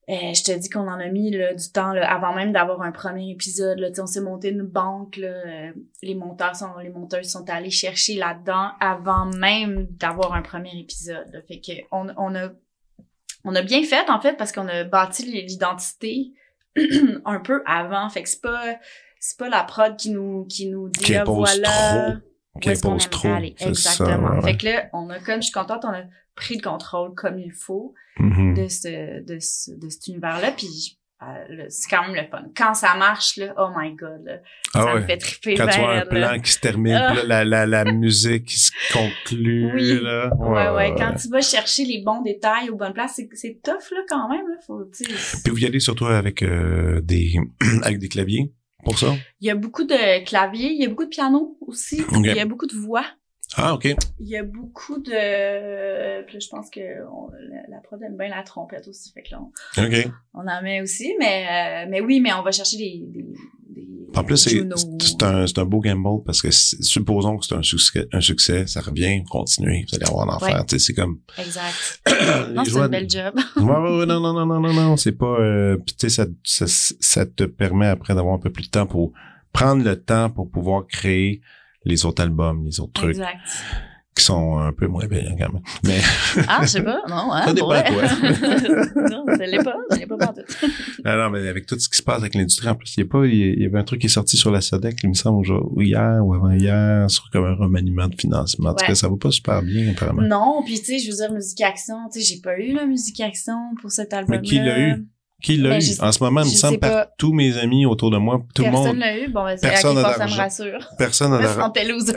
S2: euh, je te dis qu'on en a mis là, du temps là, avant même d'avoir un premier épisode. Là, on s'est monté une banque. Là, euh, les monteurs sont, les monteurs sont allés chercher là-dedans avant même d'avoir un premier épisode. là. Fait que on, on a on a bien fait en fait parce qu'on a bâti l'identité un peu avant. Fait que c'est pas c'est pas la prod qui nous qui nous dit
S1: Qui
S2: ah, voilà
S1: trop. Qui impose
S2: aimerait
S1: trop.
S2: aller.
S1: c'est ça,
S2: Exactement.
S1: ouais.
S2: Fait que là, on a comme je suis contente, on a pris le contrôle comme il faut
S1: Mhm.
S2: de ce de ce de cet univers-là. Puis euh, là, c'est quand même le fun. Quand ça marche là, oh my god, là,
S1: Ah
S2: ça me fait triper
S1: Quand tu vois un
S2: là.
S1: plan qui se termine,
S2: Ah.
S1: la, la, la musique qui se conclut,
S2: Oui.
S1: là.
S2: Ouais, ouais, Quand tu vas chercher les bons détails aux bonnes places, c'est, c'est tough, là, quand même, là. Faut,
S1: Puis vous y allez surtout avec euh, des avec des claviers pour ça?
S2: Il y a beaucoup de claviers, il y a beaucoup de piano aussi. Il y a beaucoup de voix.
S1: Ah, OK.
S2: Il y a beaucoup de... Puis là, je pense que on- la, la prod aime bien la trompette aussi. Fait que là, on, on en met aussi. Mais, euh, mais oui, mais on va chercher des... des, des
S1: En plus, c'est un, un beau gamble parce que supposons que c'est un succès, un succès, ça revient, continuez, vous allez avoir l'enfer.
S2: Ouais.
S1: Tu sais, c'est comme...
S2: Exact. Non, c'est un bel job.
S1: Ouais, ouais, ouais, non, non, non, non, non, non, c'est pas... Euh, puis tu sais, ça, ça, ça te permet après d'avoir un peu plus de temps pour prendre le temps pour pouvoir créer les autres albums, les autres trucs
S2: Exact.
S1: qui sont un peu moins payants quand même. Mais
S2: Ah, je sais pas. Non, hein,
S1: Ça dépend
S2: vrai.
S1: de
S2: non, je l'ai pas. Je l'ai pas pantoute.
S1: non, non, mais avec tout ce qui se passe avec l'industrie, en plus, il y a pas, il y avait un truc qui est sorti sur la SODEC, il me semble, hier ou avant-hier, sur comme un remaniement de financement. En tout
S2: Ouais.
S1: cas, ça va pas super bien, apparemment.
S2: Non, puis tu sais, je veux dire, Musique Action, tu sais, j'ai pas eu la Musique Action pour cet album-là.
S1: qui l'a eu? Qui l'a
S2: Ben,
S1: eu?
S2: je-
S1: En ce moment, il me
S2: je
S1: semble, par tous mes amis autour de moi, tout le
S2: Personne
S1: monde,
S2: l'a eu? Bon, ben,
S1: Personne n'a
S2: ça me rassure.
S1: personne n'a
S2: Je
S1: d'argent.
S2: sentais loser.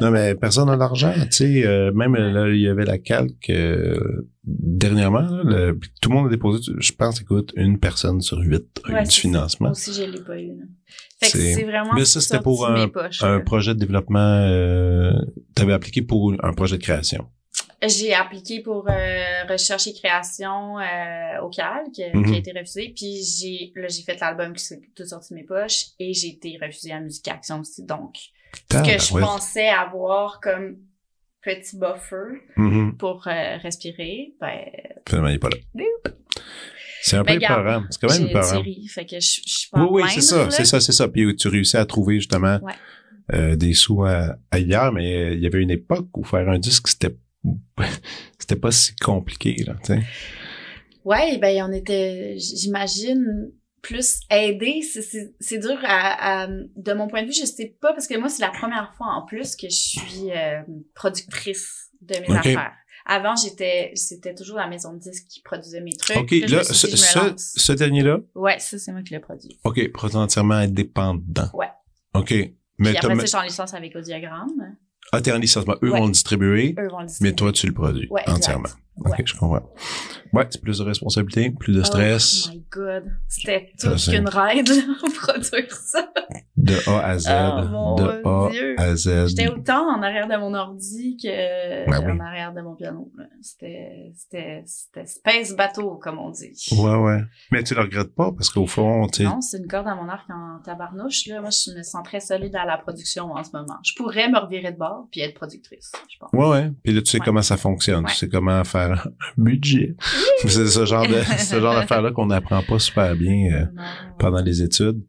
S1: Non, mais personne n'a d'argent, tu sais. euh, même là, il y avait la calque euh, dernièrement, là, le- tout le monde a déposé, je pense, écoute, une personne sur huit a eu du financement.
S2: Moi aussi, je l'ai pas eu. là. Fait que
S1: C'est-
S2: vraiment
S1: Mais ça, c'était pour un-
S2: poches,
S1: projet de développement, euh, t'avais appliqué pour un projet de création.
S2: J'ai appliqué pour euh, recherche et création euh, au CAL, qui,
S1: Mhm.
S2: qui a été refusé. Puis j'ai là, j'ai fait l'album qui s'est tout sorti de mes poches et j'ai été refusée à Musique Action aussi. Donc, ce que je pensais avoir comme petit buffer
S1: Mhm.
S2: pour euh, respirer, ben,
S1: Finalement, il est pas là. C'est un peu
S2: Ben, garde,
S1: épeurant. C'est quand même épeurant.
S2: Fait que je, je suis pas
S1: Oui, oui, c'est ça, c'est ça, c'est ça. Puis tu réussis à trouver justement
S2: Ouais.
S1: des sous à, ailleurs, mais il y avait une époque où faire un disque, c'était c'était pas si compliqué, là, tu sais.
S2: Ouais, ben on était, j'imagine, plus aidé. C'est- C'est c'est dur à, à- de mon point de vue, je sais pas parce que moi c'est la première fois en plus que je suis euh, productrice de mes affaires. Avant j'étais, c'était toujours la maison de disques qui produisait mes trucs.
S1: OK, là, ce, dernier-là,
S2: Ouais, ça c'est moi qui l'ai produit.
S1: OK, produit entièrement indépendant.
S2: Ouais.
S1: OK. Mais
S2: Puis après suis en licence avec Audiogramme.
S1: Ah, t'es en licenciement. Eux
S2: Ouais.
S1: vont le distribuer,
S2: Eux vont le distribuer.
S1: mais toi, tu le produis
S2: Ouais, exact.
S1: Entièrement. OK,
S2: Ouais.
S1: je comprends. Ouais, c'est plus de responsabilité, plus de stress,
S2: Oh my god. C'était
S1: Ça,
S2: tout
S1: c'est-
S2: qu'une raide, là, produire ça.
S1: de A à Z,
S2: Oh, mon
S1: de A
S2: Dieu.
S1: à Z.
S2: J'étais autant en arrière de mon ordi que
S1: Ben oui.
S2: en arrière de mon piano. C'était, c'était, c'était space bateau, comme on dit.
S1: Ouais, ouais. Mais tu le regrettes pas parce qu'au fond, tu
S2: Non, c'est une corde à mon arc en tabarnouche. Là. Moi, je me sens très solide à la production en ce moment. Je pourrais me revirer de bord puis être productrice, je pense.
S1: Ouais, ouais. Puis là, tu sais
S2: Ouais.
S1: comment ça fonctionne.
S2: Ouais.
S1: Tu sais comment faire un budget. c'est ce genre de, ce genre d'affaires-là qu'on n'apprend pas super bien euh, pendant les études.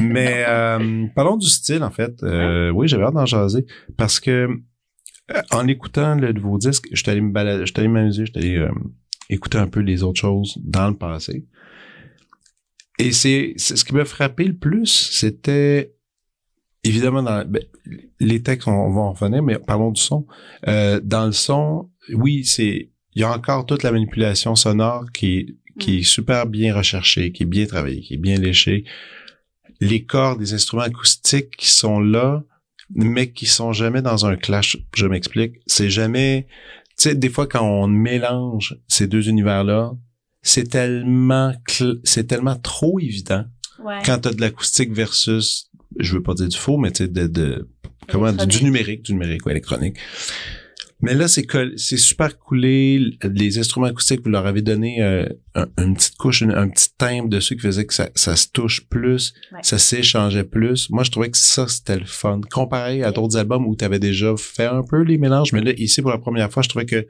S1: Mais euh, parlons du style, en fait. Euh, Oui, j'avais hâte d'en jaser. Parce que en écoutant le nouveau disque, je suis allé me balader, je suis allé m'amuser, je suis allé écouter un peu les autres choses dans le passé. et c'est, ce qui m'a frappé le plus, c'était évidemment dans ben, les textes, on, va en revenir, mais parlons du son. Euh, dans le son, oui, c'est il y a encore toute la manipulation sonore qui est, qui est
S2: Mm.
S1: super bien recherchée, qui est bien travaillée, qui est bien léchée. Les cordes des instruments acoustiques qui sont là, mais qui sont jamais dans un clash. Je m'explique. C'est jamais, tu sais, des fois quand on mélange ces deux univers-là, c'est tellement, c'est tellement trop évident
S2: Ouais.
S1: quand t'as de l'acoustique versus, je veux pas dire du faux, mais tu sais, de, de, comment, du numérique, du numérique, ou électronique. Mais là, c'est c'est super coulé. Les instruments acoustiques, vous leur avez donné euh, un- une petite couche, une- un petit timbre dessus qui faisait que ça, ça se touche plus,
S2: Ouais.
S1: ça s'échangeait plus. Moi, je trouvais que ça, c'était le fun. Comparé à d'autres albums où tu avais déjà fait un peu les mélanges, mais là, ici, pour la première fois, je trouvais que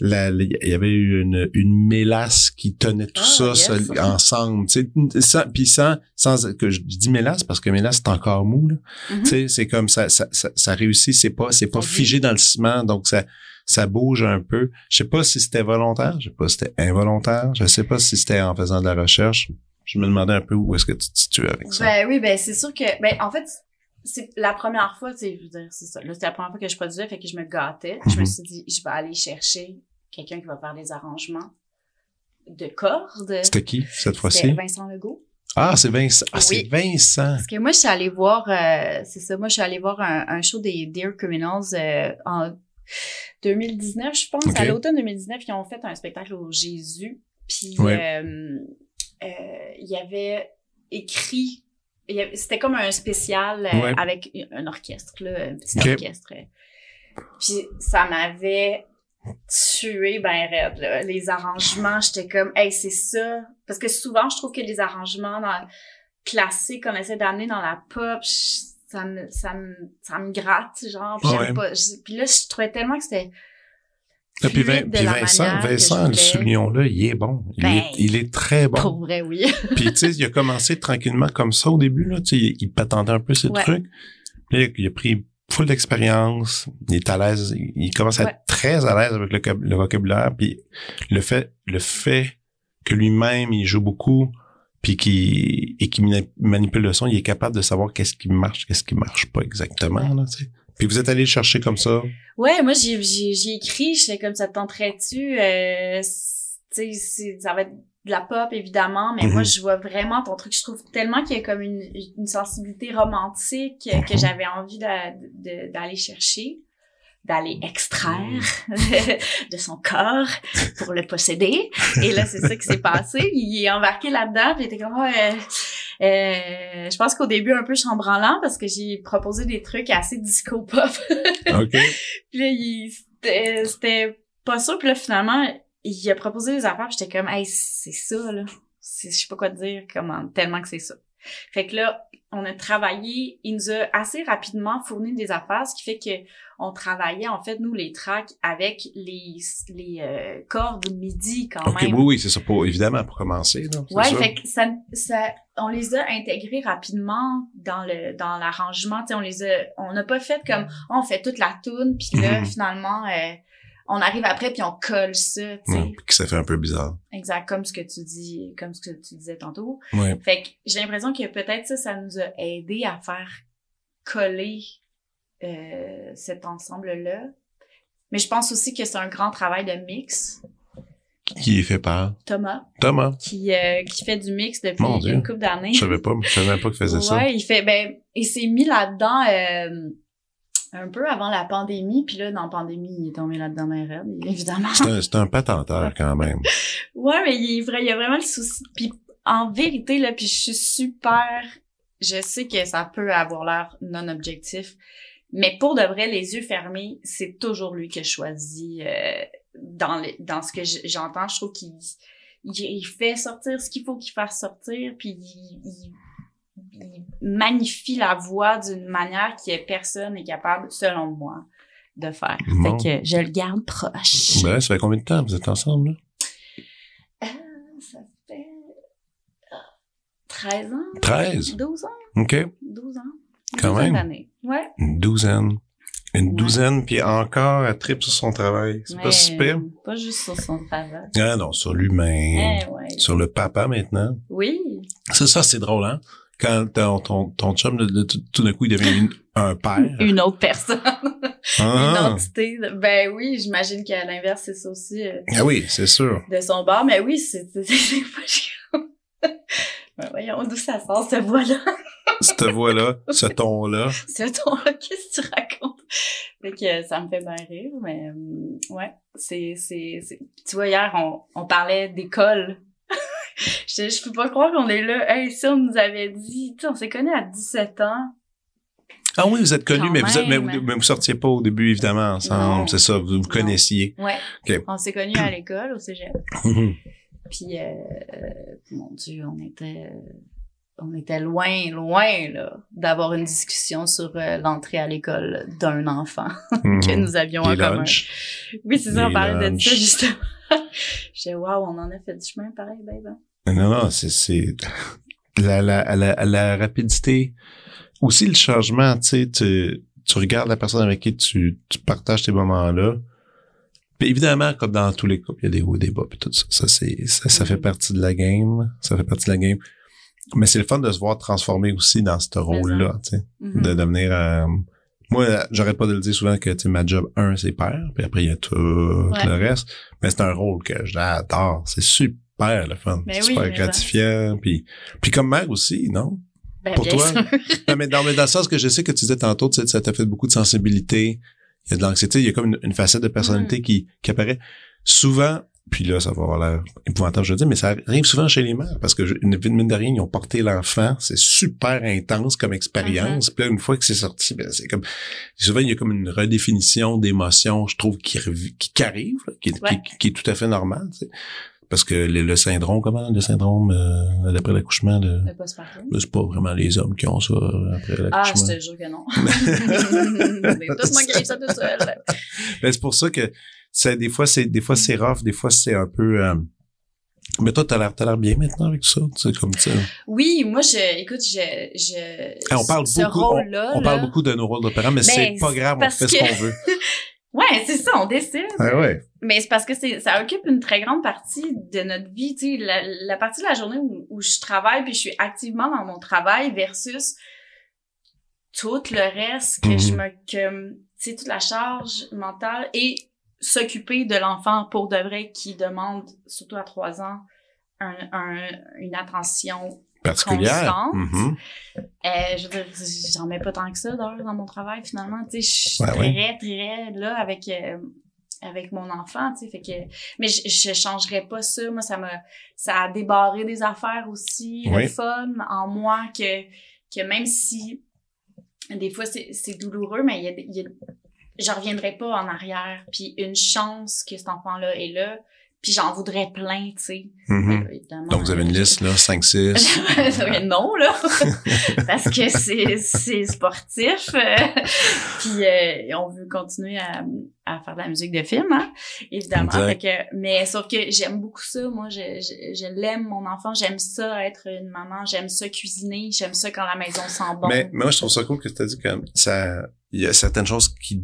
S1: il y avait eu une, une mélasse qui tenait tout
S2: Ah,
S1: ça
S2: yes.
S1: ensemble. Sans, puis sans, sans que je dis mélasse parce que mélasse c'est encore mou. Tu sais, c'est comme ça, ça, ça, ça réussit. C'est pas, c'est pas figé dans le ciment, donc ça, ça bouge un peu. Je sais pas si c'était volontaire, je sais pas si c'était involontaire, je sais pas si c'était en faisant de la recherche. Je me demandais un peu où est-ce que tu te situes avec ça.
S2: Ben oui, ben c'est sûr que, ben en fait, c'est la première fois, tu sais, je veux dire, c'est ça. Là, c'était la première fois que je produisais, fait que je me gâtais. Je me
S1: Mhm.
S2: suis dit, je vais aller chercher quelqu'un qui va faire des arrangements de cordes.
S1: C'était qui cette fois-ci?
S2: Vincent Legault.
S1: Ah, c'est Vincent. Ah, c'est. Vincent.
S2: Parce que moi, je suis allée voir, euh, c'est ça, moi, je suis allée voir un, un show des Dear Criminals euh, en 2019, je pense. À l'automne 2019, ils ont fait un spectacle au Jésus. Puis,
S1: Ouais.
S2: euh, euh, il y avait écrit, c'était comme un spécial euh,
S1: Ouais.
S2: avec un orchestre, là, un petit orchestre. Puis, ça m'avait tué ben raide, là. Les arrangements, j'étais comme, hey, c'est ça. Parce que souvent, je trouve que les arrangements dans classique qu'on essaie d'amener dans la pop, je- ça me, ça me, ça me gratte, genre. Puis, j'aime
S1: Ouais.
S2: pas. Je- puis là, je trouvais tellement que c'était.
S1: Ah, puis, Vin- puis Vincent, Vincent, le
S2: voulais.
S1: soulion-là, il est bon. Il,
S2: Ben,
S1: est, il est très bon.
S2: Pour vrai, oui.
S1: Puis, tu sais, il a commencé tranquillement comme ça au début, là. Tu sais, il, il patendait un peu ses
S2: Ouais.
S1: trucs. Puis, là, il a pris full d'expérience. Il est à l'aise. Il, commence à
S2: Ouais.
S1: être très à l'aise avec le, cab- le vocabulaire. Puis, le fait, le fait que lui-même, il joue beaucoup, puis qu'il, et qu'il mani- manipule le son, il est capable de savoir qu'est-ce qui marche, qu'est-ce qui marche pas exactement, là, tu sais. Puis, vous êtes allé le chercher comme ça?
S2: Ouais, moi, j'ai, j'ai, j'ai écrit, j'étais comme ça te tenterait-tu, euh, tu sais, ça va être de la pop, évidemment, mais
S1: Mhm.
S2: moi, je vois vraiment ton truc. Je trouve tellement qu'il y a comme une, une sensibilité romantique que
S1: Mhm.
S2: j'avais envie d'aller chercher, d'aller extraire de son corps pour le posséder. Et là, c'est ça qui s'est passé. Il est embarqué là-dedans, était comme, Ah, euh, euh, je pense qu'au début, un peu chambranlant, parce que j'ai proposé des trucs assez disco-pop.
S1: OK.
S2: Puis là, il, c'était, c'était pas ça. Puis là, finalement, il a proposé des affaires. J'étais comme, hey, c'est ça, là. Je sais pas quoi te dire, comment, tellement que c'est ça. Fait que là, on a travaillé, il nous a assez rapidement fourni des affaires, ce qui fait que on travaillait, en fait, nous, les tracks avec les, les euh, cordes MIDI quand même.
S1: oui, oui, c'est ça pour, évidemment, pour commencer, là.
S2: Ouais,
S1: ça.
S2: fait que ça, ça, on les a intégrés rapidement dans le dans l'arrangement. On les a, on n'a pas fait comme on fait toute la tune puis là finalement euh, on arrive après puis on colle ça. Tu sais,
S1: Ouais, puis que ça fait un peu bizarre.
S2: exact comme ce que tu dis, comme ce que tu disais tantôt.
S1: Ouais.
S2: Fait que j'ai l'impression que peut-être ça, ça nous a aidé à faire coller euh, cet ensemble là. Mais je pense aussi que c'est un grand travail de mix.
S1: Qui est fait par
S2: Thomas,
S1: Thomas.
S2: qui, euh, qui fait du mix depuis
S1: Mon Dieu.
S2: une couple d'années.
S1: Je savais pas, je savais même pas qu'il faisait
S2: ouais,
S1: ça.
S2: il fait ben il s'est mis là-dedans euh, un peu avant la pandémie, puis là dans la pandémie, il est tombé là-dedans mais raide, évidemment.
S1: C'est un, c'est un patenteur quand même.
S2: Ouais, mais il il y a vraiment le souci. Puis en vérité là, puis je suis super je sais que ça peut avoir l'air non objectif, mais pour de vrai les yeux fermés, c'est toujours lui que je choisis euh, dans les, dans ce que j'entends, je trouve qu'il il, il fait sortir ce qu'il faut qu'il fasse sortir, puis il, il magnifie la voix d'une manière que personne n'est capable, selon moi, de faire.
S1: Bon.
S2: Fait que je le garde proche.
S1: Ben, ça fait combien de temps vous êtes ensemble, là?
S2: Ah, ça fait euh, 13 ans?
S1: 13.
S2: 12 ans?
S1: OK.
S2: 12 ans?
S1: Quand
S2: Douzaine
S1: même.
S2: Ouais.
S1: Une douzaine. Une
S2: Ouais.
S1: douzaine, puis encore, elle tripe sur son travail. C'est pas
S2: Mais
S1: super.
S2: Pas juste sur son travail.
S1: Ah non, sur l'humain.
S2: Eh ouais.
S1: Sur le papa maintenant.
S2: Oui.
S1: C'est ça, c'est drôle, hein? Quand ton, ton, ton chum, de- de- tout, d'un coup, il devient une- un père.
S2: Une autre personne. Une
S1: Ah,
S2: entité. Ben oui, j'imagine qu'à l'inverse, c'est ça aussi euh,
S1: Ah oui, c'est sûr.
S2: de son bord. Mais oui, c'est... pas chiant. Ben voyons, d'où ça sort, cette voix-là?
S1: Cette voix-là, ce ton-là.
S2: Ce ton-là, qu'est-ce que tu racontes? Fait que ça me fait bien rire, mais euh, ouais, c'est, c'est, c'est... Tu vois, hier, on, on parlait d'école. Je, je peux pas croire qu'on est là. Hey, si on nous avait dit, tu sais, on s'est connus à 17 ans.
S1: Ah oui, vous êtes connus, mais vous, êtes, mais, mais vous sortiez pas au début, évidemment, ensemble. C'est ça, vous vous connaissiez.
S2: Ouais.
S1: Ok.
S2: On s'est connus à l'école, au cégep.
S1: Mhm.
S2: Puis, euh, mon Dieu, on était, on était loin, loin, là, d'avoir une discussion sur euh, l'entrée à l'école d'un enfant que
S1: Mhm.
S2: nous avions en commun. Oui, c'est ça, on parlait de ça, justement. J'étais, waouh, on en a fait du chemin pareil, ben, ben.
S1: Non, non, c'est, c'est la, la, la, la rapidité. Aussi le changement, tu sais, tu, tu regardes la personne avec qui tu, tu partages tes moments-là. Puis évidemment, comme dans tous les couples, il y a des hauts et des bas, puis tout ça. Ça, c'est, ça, ça fait partie de la game. Ça fait partie de la game. Mais c'est le fun de se voir transformer aussi dans ce rôle-là, tu sais.
S2: Mhm.
S1: de devenir euh, moi j'arrête pas de le dire souvent que tu ma job un c'est père puis après il y a tout
S2: Ouais.
S1: le reste mais c'est un rôle que j'adore c'est super le fun
S2: Ben oui,
S1: super gratifiant puis puis comme mère aussi non?
S2: Ben,
S1: pour
S2: bien
S1: toi?
S2: sûr.
S1: non, mais dans, mais dans le sens que je sais que tu disais tantôt tu sais, ça t'a fait beaucoup de sensibilité il y a de l'anxiété il y a comme une, une facette de personnalité qui qui apparaît souvent puis là, ça va avoir l'air épouvantable, je veux dire, mais ça arrive souvent chez les mères, parce que mine de rien, ils ont porté l'enfant, c'est super intense comme expérience. Puis là, une fois que c'est sorti, ben, c'est comme, souvent, il y a comme une redéfinition d'émotions, je trouve, qui, qui, qui arrive, là, qui,
S2: Ouais.
S1: qui, qui est tout à fait normal, tu sais. Parce que le, le syndrome, comment, le syndrome, euh, d'après l'accouchement, le,
S2: Le postpartum.
S1: c'est pas vraiment les hommes qui ont ça euh, après
S2: Ah,
S1: l'accouchement.
S2: je te jure que non. tout moi qui ai ça tout seul.
S1: Ben, c'est pour ça que c'est des fois c'est des fois c'est rough, des fois c'est un peu euh, mais toi t'as l'air t'as l'air bien maintenant avec ça, tu sais comme ça.
S2: Oui, moi, je, écoute, je, je,
S1: Hey, on parle
S2: ce
S1: beaucoup on,
S2: rôle-là,
S1: on parle
S2: là-
S1: beaucoup de nos rôles de parents mais c'est
S2: Ben,
S1: pas
S2: c'est
S1: grave, on fait ce qu'on veut.
S2: Ouais, c'est ça, on décide.
S1: Ah ouais.
S2: Mais c'est parce que c'est, ça occupe une très grande partie de notre vie, tu sais, la, la partie de la journée où, où je travaille puis je suis activement dans mon travail versus tout le reste que
S1: Mhm.
S2: je me, que, tu sais, toute la charge mentale et s'occuper de l'enfant pour de vrai qui demande, surtout à trois ans, un, un- une attention
S1: Particulière. Mhm.
S2: euh, je veux dire, j'en mets pas tant que ça d'heures dans mon travail finalement. Tu sais, je suis
S1: Ouais,
S2: très,
S1: ouais.
S2: très là avec euh, avec mon enfant. Tu sais, fait que mais je, je changerais pas ça. Moi, ça m'a ça a débarré des affaires aussi,
S1: Oui.
S2: le fun en moi que que même si des fois c'est douloureux, mais il y a, des- il y a je reviendrai pas en arrière. Puis une chance que cet enfant-là est là. Puis j'en voudrais plein, tu sais.
S1: Mhm.
S2: Euh, évidemment,
S1: Donc vous avez une
S2: euh,
S1: liste là 5 6.
S2: non, là. Parce que c'est, c'est sportif. euh, Puis euh, on veut continuer à, à faire de la musique de film, hein, évidemment.
S1: Exact.
S2: Fait que, mais sauf que j'aime beaucoup ça. Moi, je, je, je l'aime, mon enfant. J'aime ça, être une maman. J'aime ça, cuisiner. J'aime ça quand la maison sent bon.
S1: Mais, mais moi, je trouve ça cool que tu as dit que ça, il y a certaines choses qui,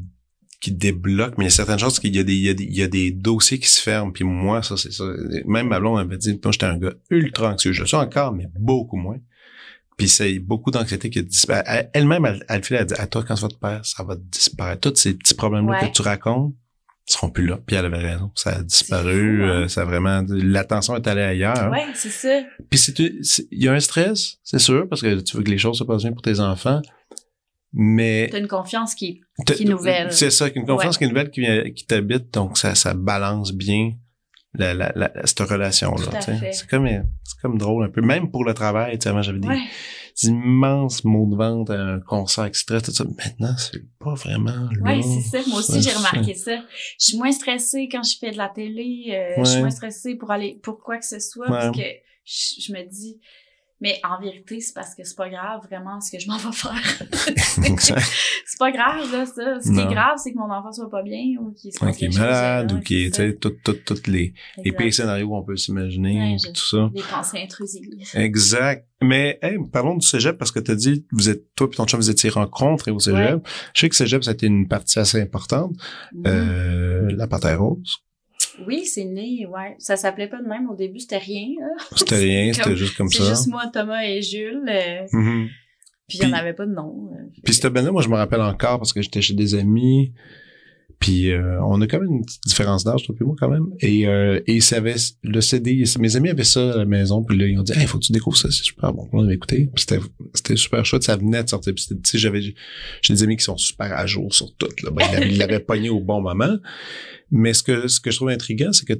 S1: qui débloquent, mais il y a certaines choses qu'il y a des, il y a des, il y a des dossiers qui se ferment. Puis moi, ça, c'est ça. Même ma blonde m'avait dit, moi, j'étais un gars ultra anxieux. Je le suis encore, mais beaucoup moins. Puis c'est beaucoup d'anxiété qui. Elle- Elle-même, elle, elle, elle, elle dit, à toi, quand ça va te perdre, ça va disparaître. Tous ces petits problèmes-là
S2: Ouais.
S1: que tu racontes seront plus là. Puis elle avait raison. Ça a disparu.
S2: fou, hein?
S1: euh, ça a vraiment, l'attention est allée ailleurs.
S2: Ouais, c'est ça.
S1: Puis il y a un stress, c'est sûr, parce que tu veux que les choses se passent bien pour tes enfants. Mais
S2: T'as une confiance qui qui est nouvelle.
S1: C'est ça, une confiance
S2: Ouais.
S1: qui est nouvelle qui, vient- qui t'habite, donc ça, ça balance bien la, la, la- cette relation-là.
S2: À.
S1: C'est comme, c'est comme drôle un peu. Même pour le travail, tu sais, avant j'avais des,
S2: Ouais.
S1: des immenses mots de vente, un concert qui stresse, tout ça. Maintenant, c'est pas vraiment.
S2: Ouais, c'est ça. Moi aussi, j'ai remarqué ça. Je suis moins stressée quand je fais de la télé. euh, Je suis moins stressée pour aller pour quoi que ce soit
S1: Ouais.
S2: parce que je, je me dis. Mais en vérité, c'est parce que c'est pas grave vraiment ce que je m'en vais faire. C'est pas grave là ça. Ce qui
S1: Non.
S2: est grave, c'est que mon enfant soit pas bien ou qu'il
S1: Ouais, qui est malade ou qui est,
S2: c'est
S1: tu sais,
S2: ça.
S1: tout, tout, toutes les, les pires scénarios qu'on peut s'imaginer,
S2: Ouais,
S1: tout ça.
S2: Des pensées intrusives.
S1: Exact. Mais hey, parlons du cégep parce que tu as dit vous êtes toi et ton chum vous étiez rencontrés au cégep.
S2: Ouais.
S1: Je sais que cégep ça a été une partie assez importante.
S2: Mhm.
S1: Euh, la panthère rose.
S2: Oui, c'est né, ouais. Ça s'appelait pas de même au début, c'était rien.
S1: C'était rien,
S2: C'est
S1: c'était juste comme
S2: C'est
S1: ça.
S2: juste moi, Thomas et Jules. euh,
S1: Mhm.
S2: puis il n'y en avait pas de nom. euh.
S1: Puis cette band-là, moi, je me rappelle encore parce que j'étais chez des amis. Puis euh, on a quand même une petite différence d'âge, toi et moi, quand même. Et, euh, et ça avait le CD. Mes amis avaient ça à la maison. Puis là, ils ont dit, hey, faut que tu découvres ça, c'est super bon. On avait écouté. C'était, c'était super chouette. Ça venait de sortir. Puis tu sais, j'avais, j'ai des amis qui sont super à jour sur tout. Là. Ben, ils l'avaient- pogné au bon moment. Mais ce que, ce que je trouve intriguant, c'est que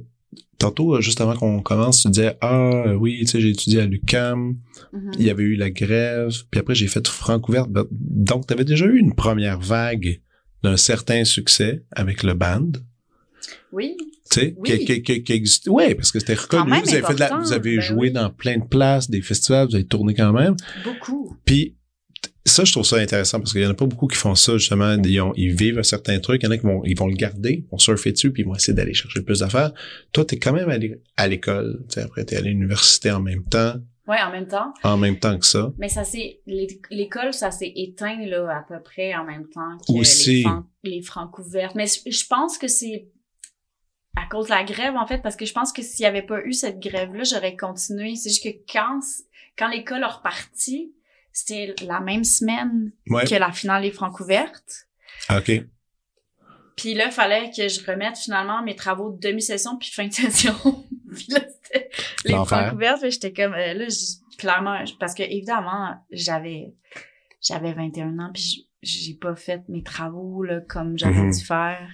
S1: tantôt, juste avant qu'on commence, tu disais, ah, oui, tu sais, j'ai étudié à l'UQAM.
S2: Mhm.
S1: Il y avait eu la grève, puis après j'ai fait Francouverte. Ben, Donc, tu avais déjà eu une première vague d'un certain succès avec le band,
S2: Oui.
S1: tu sais,
S2: Oui.
S1: qui, qui, qui, qui existait. Ouais, parce que c'était reconnu. Vous avez, fait de la-
S2: important,
S1: vous avez
S2: ben
S1: joué
S2: oui.
S1: dans plein de places, des festivals, vous avez tourné quand même.
S2: Beaucoup.
S1: Puis ça, je trouve ça intéressant parce qu'il y en a pas beaucoup qui font ça, justement. Ils, ont- ils vivent un certain truc. Il y en a qui vont, ils vont le garder, vont surfer dessus, puis ils vont essayer d'aller chercher plus d'affaires. Toi, t'es quand même allé à l'école. Tu après, t'es allé à l'université en même temps,
S2: Ouais, en même temps.
S1: en même temps que ça.
S2: Mais ça s'est, l'é- l'école, ça s'est éteint, là, à peu près en même temps que
S1: Aussi.
S2: les, fran- les francs ouvertes. Mais je pense que c'est à cause de la grève, en fait, parce que je pense que s'il y avait pas eu cette grève-là, j'aurais continué. C'est juste que quand, quand l'école a reparti, c'était la même semaine
S1: Ouais.
S2: que la finale des francs ouvertes.
S1: Ah, OK.
S2: Puis là, il fallait que je remette finalement mes travaux de demi-session puis fin de session. puis là, les ouvertes. puis J'étais comme, euh, là, clairement, parce que évidemment, j'avais j'avais 21 ans puis j'ai pas fait mes travaux là, comme j'avais
S1: Mhm.
S2: dû faire.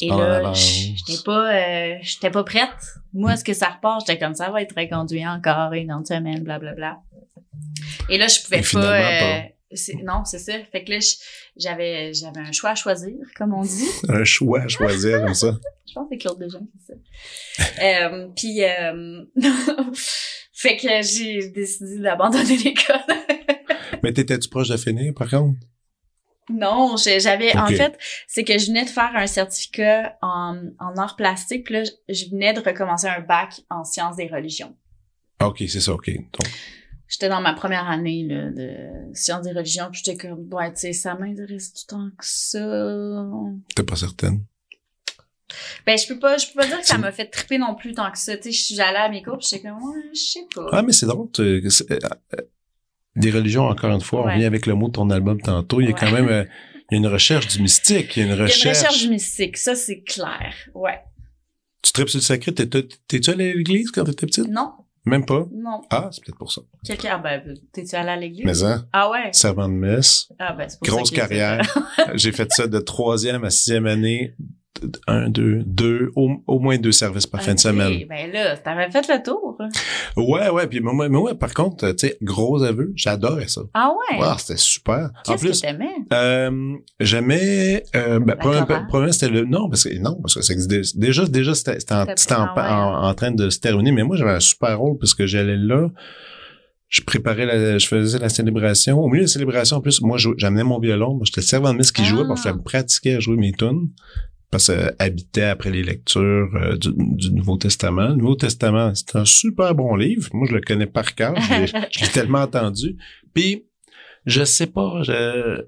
S2: Et
S1: En
S2: là, j'étais pas euh, j'étais pas prête. Moi, est-ce que ça repart? J'étais comme ça va être reconduit encore une autre semaine, blablabla. Et là, je pouvais
S1: Et
S2: pas, non, c'est ça. Fait que là, j'avais j'avais un choix à choisir, comme on dit.
S1: Un choix à choisir comme ça.
S2: Je pense que c'est Claude Lejeune qui ça. euh, puis, euh, fait que j'ai décidé d'abandonner l'école.
S1: Mais t'étais-tu proche de finir, par contre?
S2: non, j'avais, en fait, c'est que je venais de faire un certificat en, en art plastique, puis là, je- venais de recommencer un bac en sciences des religions.
S1: OK, c'est ça, OK. Donc,
S2: J'étais dans ma première année là, de sciences des religions, puis j'étais comme, ouais, tu sais, ça m'intéresse tout tant que ça.
S1: t'es pas certaine?
S2: Ben, je peux pas, je peux pas dire que ça m'a fait triper non plus tant que ça. Tu sais, je suis allée à mes cours, puis j'étais comme, ouais, je sais pas.
S1: Ah, mais c'est drôle. euh, euh, des religions, encore une fois, on
S2: Ouais.
S1: revient avec le mot de ton album tantôt. Il y a
S2: Ouais.
S1: quand même euh, il y a une recherche du mystique. Il y a une
S2: Il y a
S1: recherche.
S2: une recherche mystique, ça c'est clair. Ouais.
S1: Tu tripes sur le sacré. T'es- t'es- T'es-tu allé à l'église quand t'étais petite?
S2: Non,
S1: Même pas?
S2: non.
S1: Ah, c'est peut-être pour ça.
S2: Quelqu'un, ah ben, t'es-tu allé à l'église?
S1: Mais hein,
S2: Ah ouais?
S1: servant de messe,
S2: Ah ben, c'est pour
S1: grosse
S2: ça
S1: carrière. J'ai fait ça de troisième à sixième année. Un, deux, deux, au, au moins deux services par fin de semaine.
S2: Ben là, t'avais fait le tour.
S1: Ouais, ouais. Puis moi, mais ouais, par contre, tu sais, gros aveu, j'adorais ça.
S2: Ah ouais?
S1: Wow, c'était super. En
S2: Qu'est-ce
S1: plus,
S2: que t'aimais?
S1: Euh, j'aimais euh, ben, premièrement, c'était le non parce que non parce que ça existait déjà déjà c'était c'était en,
S2: C'était-
S1: en,
S2: ah
S1: en- en train de se terminer mais moi j'avais un super rôle parce que j'allais là je préparais la, je faisais la célébration au milieu de la célébration en plus moi j'amenais mon violon j'étais servant de messe qui
S2: Ah.
S1: jouait pour faire pratiquer à jouer mes tunes parce que euh, habitait après les lectures euh, du, du Nouveau Testament. Le Nouveau Testament, c'est un super bon livre. Moi, je le connais par cœur. Je l'ai- tellement entendu. Puis, je sais pas, je,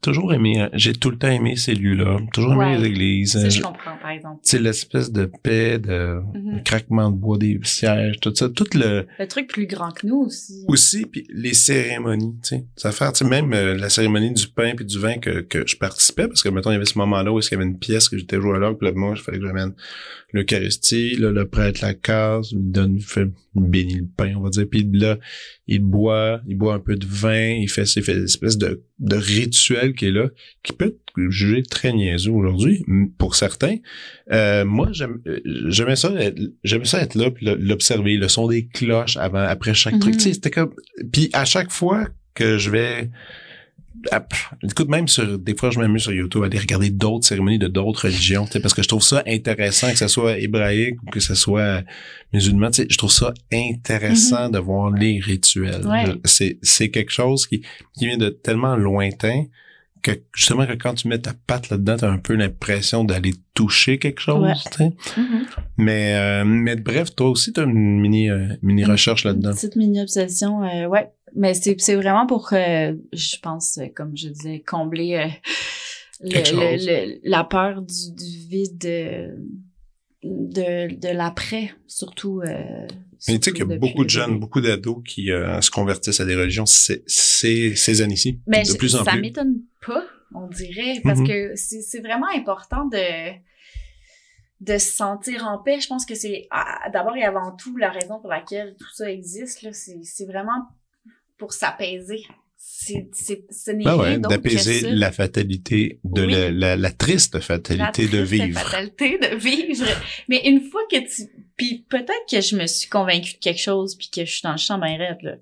S1: toujours aimé, j'ai tout le temps aimé ces lieux-là. Toujours aimé les églises.
S2: Ça, je
S1: Je-
S2: comprends, par exemple.
S1: C'est l'espèce de paix, de
S2: Mhm.
S1: le craquement de bois des sièges, tout ça, tout le
S2: Le truc plus grand que nous aussi.
S1: aussi puis les cérémonies, tu sais, ça fait tu sais, même euh, la cérémonie du pain puis du vin que, que je participais parce que mettons il y avait ce moment-là où est-ce qu'il y avait une pièce que j'étais joué à l'orgue, puis là moi il fallait que j'amène l'Eucharistie, là le prêtre la case, il donne il fait il bénit le pain, on va dire, puis là il boit, il boit un peu de vin, il fait il fait une espèce de de rituel qui est là qui peut être jugé très niaiseux aujourd'hui pour certains. Euh, moi j'aime euh, j'aimais ça j'aimais ça être là puis l'observer, le son des cloches avant après chaque truc,
S2: Mhm.
S1: tu sais, c'était comme puis à chaque fois que je vais écoute même sur des fois je m'amuse sur YouTube à aller regarder d'autres cérémonies de d'autres religions parce que je trouve ça intéressant que ce soit hébraïque ou que ce soit musulman je trouve ça intéressant de voir les rituels
S2: Ouais.
S1: C'est quelque chose qui qui vient de tellement lointain que justement que quand tu mets ta patte là-dedans t'as un peu l'impression d'aller toucher quelque chose
S2: Ouais.
S1: tu sais.
S2: Mhm.
S1: mais euh, mais bref toi aussi t'as une mini euh, mini recherche là-dedans
S2: petite mini-obsession, euh, ouais. Mais c'est c'est vraiment pour, euh, je pense, euh, comme je disais, combler euh, le- la peur du, du vide de, de l'après, surtout. Euh,
S1: Mais tu sais qu'il y a beaucoup de jeunes, beaucoup d'ados qui euh, se convertissent à des religions ces, ces, ces années-ci,
S2: Mais
S1: de
S2: je-
S1: plus en
S2: ça
S1: plus.
S2: m'étonne pas, on dirait, parce
S1: Mhm.
S2: que c'est vraiment important de de se sentir en paix. Je pense que c'est ah, d'abord et avant tout la raison pour laquelle tout ça existe. là, C'est vraiment pour s'apaiser. C'est c'est- ce n'est
S1: ouais,
S2: que
S1: d'apaiser la fatalité de
S2: Oui.
S1: la, la, la triste
S2: La
S1: fatalité de vivre.
S2: fatalité de vivre. Mais une fois que tu... Puis peut-être que je me suis convaincue de quelque chose puis que je suis dans le champ ben raide, là.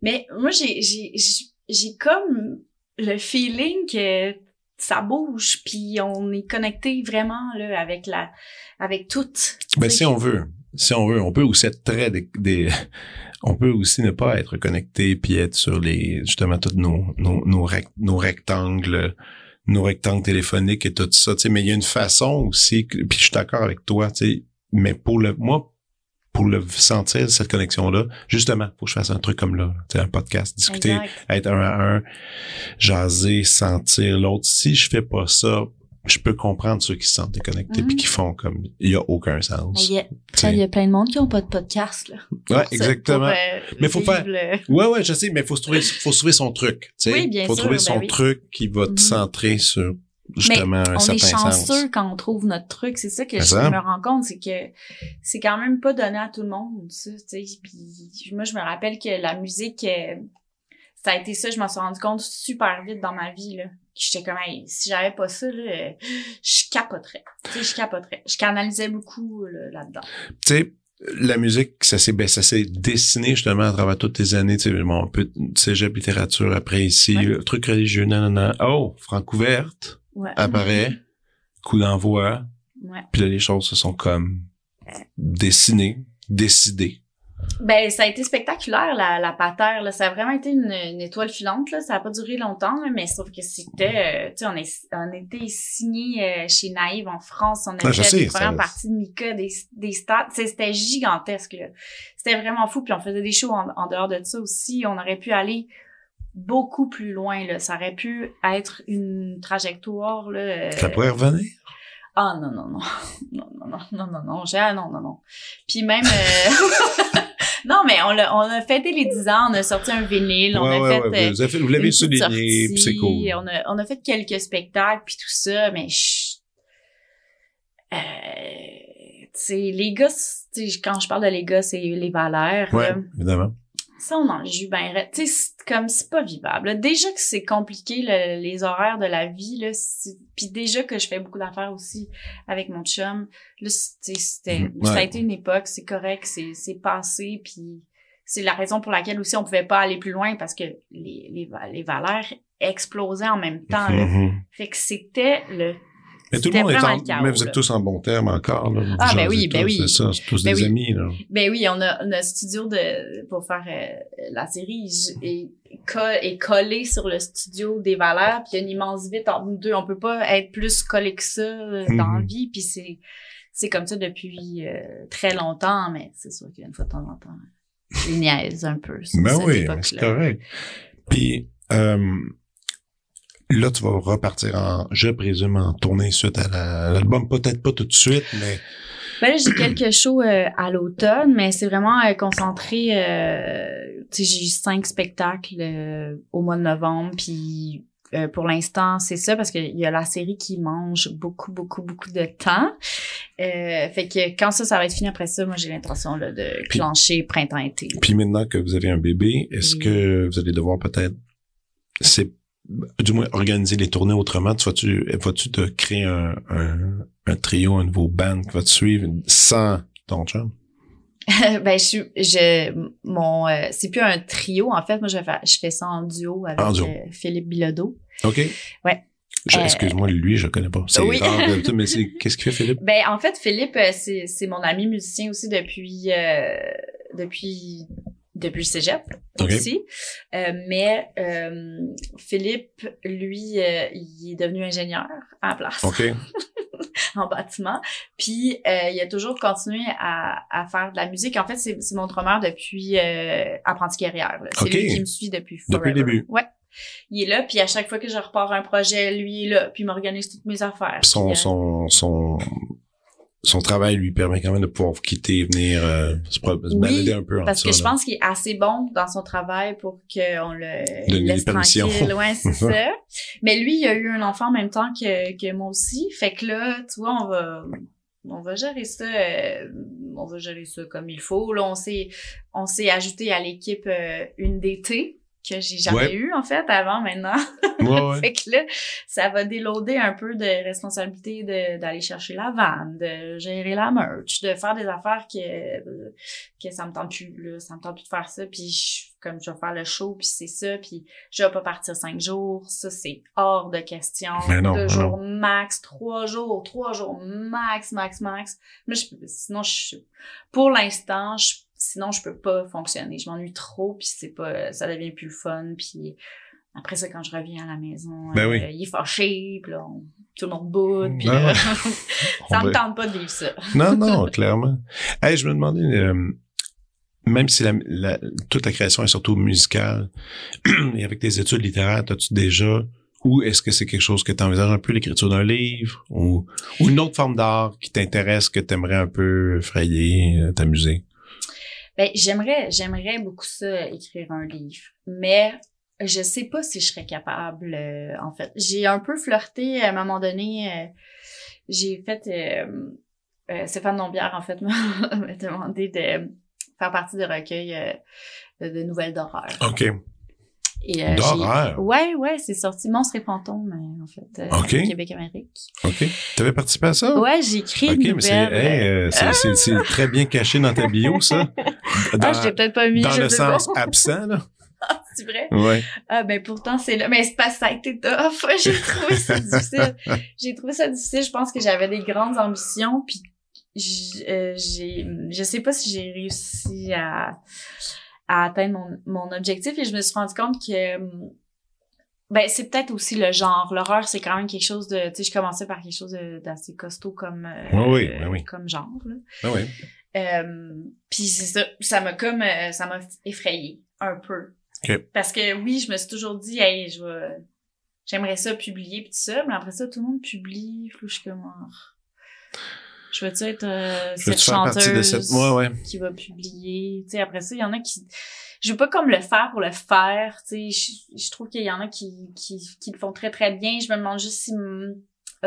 S2: Mais moi, j'ai, j'ai, j'ai, j'ai comme le feeling que ça bouge puis on est connecté vraiment, là, avec la... avec tout.
S1: Ben, si on veut, si on veut, on peut aussi être très des, des- on peut aussi ne pas être connecté puis être sur les justement tous nos nos nos, rec- nos rectangles nos rectangles téléphoniques et tout ça, tu sais, mais il y a une façon aussi que- puis je suis d'accord avec toi, tu sais, mais pour le moi pour le sentir cette connexion là, justement, faut que je fasse un truc comme là, tu sais, un podcast, discuter
S2: Exact.
S1: être un à un, jaser, sentir l'autre. Si je fais pas ça, je peux comprendre ceux qui se sentent déconnectés
S2: Mhm.
S1: puis qui font comme il y a aucun sens.
S2: Il y, a,
S1: sais.
S2: il y a plein de monde qui ont pas de podcast, là.
S1: Ouais,
S2: ça,
S1: exactement.
S2: pour, euh,
S1: Mais faut faire-
S2: le-
S1: Ouais, ouais, je sais, mais faut se trouver, faut se trouver son truc. Tu sais,
S2: Oui, bien
S1: faut
S2: sûr,
S1: trouver
S2: ben
S1: son
S2: oui.
S1: truc qui va te
S2: Mhm.
S1: centrer sur justement un
S2: on est
S1: sens.
S2: chanceux quand on trouve notre truc. C'est ça que je
S1: ça.
S2: me rends compte, c'est que c'est quand même pas donné à tout le monde, ça, tu sais. Puis moi, je me rappelle que la musique, euh, ça a été ça, je m'en suis rendu compte super vite dans ma vie, là. J'étais comme, Hey, si j'avais pas ça, là, euh, je capoterais. Tu sais, je capoterais. Je canalisais beaucoup là, là-dedans.
S1: Tu sais, la musique, ça s'est ben, ça s'est dessiné justement à travers toutes tes années, tu sais, peu de cégep littérature après ici,
S2: Ouais.
S1: truc religieux, nanana. Oh, Francouverte
S2: Ouais.
S1: apparaît, coup d'envoi,
S2: Ouais.
S1: puis là les choses se sont comme dessinées, décidées.
S2: Ben, ça a été spectaculaire, la, la patère, là. Ça a vraiment été une, une étoile filante, là. Ça a pas duré longtemps, là, mais sauf que c'était, euh, tu sais, on, est, on était signé euh, chez Naïve en France. On a
S1: Ah, je
S2: fait une première
S1: ça-
S2: partie de Mika, des, des sais, C'était gigantesque. C'était vraiment fou. Puis on faisait des shows en, en dehors de ça aussi. On aurait pu aller beaucoup plus loin, là. Ça aurait pu être une trajectoire, là. euh,
S1: Ça pourrait revenir?
S2: ah non, non, non. Non, non, non, non, non, non. J'ai, ah, non, non, non. Puis même... euh, non, mais on, l'a- on a fêté les 10 ans, on a sorti un vinyle, on a
S1: ouais,
S2: fait...
S1: ouais,
S2: euh,
S1: vous, avez fait- vous l'avez souligné, puis c'est cool.
S2: On a, on a fait quelques spectacles, puis tout ça, mais... Euh, tu sais, les gars, tu sais, quand je parle de les gars, c'est les valeurs.
S1: Ouais,
S2: là.
S1: évidemment.
S2: Ça, on en joue ben raide. Tu sais, comme c'est pas vivable. Déjà que c'est compliqué le- les horaires de la vie là, puis déjà que je fais beaucoup d'affaires aussi avec mon chum. Là, c'était
S1: Mhm,
S2: ça a été une époque, c'est correct, c'est c'est passé puis c'est la raison pour laquelle aussi on pouvait pas aller plus loin parce que les les, les valeurs explosaient en même temps. là.
S1: Mhm.
S2: Fait que c'était le
S1: Mais tout le monde est en,
S2: chaos,
S1: mais vous êtes tous en bon terme encore, là. Vous
S2: Ah, ben oui, ben oui.
S1: C'est ça, c'est tous
S2: Ben
S1: des
S2: oui.
S1: amis, là.
S2: Ben oui, on a, on a un studio de pour faire euh, la série j- est, co- est collé sur le studio des valeurs, puis il y a une immense vite entre nous deux. On peut pas être plus collé que ça euh, dans la
S1: Mhm.
S2: vie, puis c'est c'est comme ça depuis euh, très longtemps, mais c'est sûr qu'une fois de temps en temps, je niaise un peu. sur
S1: Ben
S2: cette
S1: oui, mais c'est correct. Puis, euh, là, tu vas repartir en, je présume, en tournée suite à la- à l'album. Peut-être pas tout de suite, mais
S2: Ben là, j'ai quelques shows euh, à l'automne, mais c'est vraiment euh, concentré. Euh, tu sais, j'ai eu cinq spectacles euh, au mois de novembre, puis euh, pour l'instant, c'est ça parce qu'il y a la série qui mange beaucoup, beaucoup, beaucoup de temps. Euh, fait que quand ça, ça va être fini après ça, moi j'ai l'intention là, de
S1: Puis-
S2: clencher printemps-été.
S1: puis maintenant que vous avez un bébé, est-ce
S2: Oui.
S1: que vous allez devoir peut-être, c'est, du moins organiser les tournées autrement? Tu vas-tu, vas-tu te créer un, un, un trio, un nouveau band qui va te suivre sans ton chum?
S2: ben je suis, je, mon, euh, c'est plus un trio en fait. Moi, je fais, je fais ça en duo avec
S1: En duo.
S2: euh, Philippe Bilodeau.
S1: OK?
S2: Ouais. Euh,
S1: Excuse-moi, lui, je connais pas. C'est
S2: oui.
S1: rare de tout, mais c'est, qu'est-ce qu'il fait, Philippe?
S2: Ben en fait Philippe euh, c'est c'est mon ami musicien aussi depuis euh, depuis depuis le cégep
S1: Ok.
S2: aussi. Euh, mais euh, Philippe lui euh, il est devenu ingénieur à la place
S1: OK.
S2: en bâtiment. Puis euh, il a toujours continué à, à faire de la musique. En fait c'est mon drummer depuis euh, apprenti guerrière. là. C'est
S1: Ok.
S2: lui qui me suit depuis
S1: Depuis le début.
S2: Ouais. Il est là, puis à chaque fois que je repars un projet, lui il est là, puis il m'organise toutes mes affaires.
S1: Son,
S2: Puis, euh,
S1: son, son, son travail lui permet quand même de pouvoir quitter et venir euh, se,
S2: Oui,
S1: balader un peu en
S2: Parce
S1: ça,
S2: que je
S1: là.
S2: pense qu'il est assez bon dans son travail pour qu'on le laisse tranquille. Ouais, c'est ça. Mais lui, il a eu un enfant en même temps que, que moi aussi. Fait que là, tu vois, on va, on va gérer ça, euh, on va gérer ça comme il faut. Là, on s'est, on s'est ajouté à l'équipe euh, une DT que j'ai jamais
S1: Ouais.
S2: eu en fait avant maintenant.
S1: Ouais, ouais.
S2: fait que là, ça va déloader un peu de responsabilité de- d'aller chercher la vanne, de gérer la merch, de faire des affaires que que ça me tente plus là, ça me tente plus de faire ça puis je- comme je vais faire le show puis c'est ça puis je vais pas partir cinq jours, ça c'est hors de question.
S1: Mais non,
S2: Deux jours max, trois jours, trois jours max, max, max. Mais je, sinon je pour l'instant, je, sinon je peux pas fonctionner. Je m'ennuie trop puis c'est pas ça devient plus le fun puis après ça quand je reviens à la maison,
S1: Ben
S2: euh,
S1: oui.
S2: il est fâché puis là on- tout le monde boude puis là,
S1: On
S2: ça me tente pas de vivre ça.
S1: Non, non, clairement. Hey, je me demandais, euh, même si la, la- toute la création est surtout musicale, et avec tes études littéraires, as-tu déjà, ou est-ce que c'est quelque chose que tu envisages un peu, l'écriture d'un livre, ou, ou une autre forme d'art qui t'intéresse, que tu aimerais un peu frayer, euh, t'amuser?
S2: Ben, j'aimerais, j'aimerais beaucoup ça, écrire un livre. Mais je sais pas si je serais capable, euh, en fait. J'ai un peu flirté à un moment donné. euh, j'ai fait... Euh, euh, Stéphane Nombière, en fait, m'a m'a demandé de faire partie recueils euh, de, de nouvelles d'horreur.
S1: OK.
S2: Et, euh,
S1: D'horreur?
S2: j'ai- Ouais, ouais, c'est sorti Monstres et fantômes, euh, en fait, euh,
S1: Ok.
S2: Québec-Amérique.
S1: OK. T'avais participé à ça?
S2: Ouais, j'ai écrit
S1: OK,
S2: une
S1: mais c'est, hey, euh, c'est, c'est très bien caché dans ta bio, ça.
S2: ah,
S1: Dans,
S2: je l'ai peut-être pas mis,
S1: dans
S2: je
S1: le sens
S2: pas.
S1: absent, là.
S2: c'est vrai?
S1: Ouais.
S2: Ah ben pourtant c'est là mais c'est que ça a été tough. J'ai trouvé ça difficile. J'ai trouvé ça difficile. Je pense que j'avais des grandes ambitions puis j- euh, j'ai je sais pas si j'ai réussi à à atteindre mon, mon objectif et je me suis rendu compte que hum, ben c'est peut-être aussi le genre. L'horreur c'est quand même quelque chose de tu sais je commençais par quelque chose d'assez costaud comme euh,
S1: Oui, oui, oui, oui.
S2: comme genre là.
S1: Ah ouais.
S2: Euh, puis c'est ça, ça m'a comme euh, ça m'a effrayé un peu. Parce que oui, je me suis toujours dit hey, je vais j'aimerais ça publier puis tout ça, mais après ça tout le monde publie, là, je suis comme ah, je veux-tu être euh,
S1: Je
S2: cette
S1: faire partie de
S2: chanteuse
S1: cette... Ouais, ouais.
S2: qui va publier, tu sais après ça il y en a qui je veux pas comme le faire pour le faire, tu sais je, je trouve qu'il y en a qui, qui qui le font très très bien, je me demande juste si euh,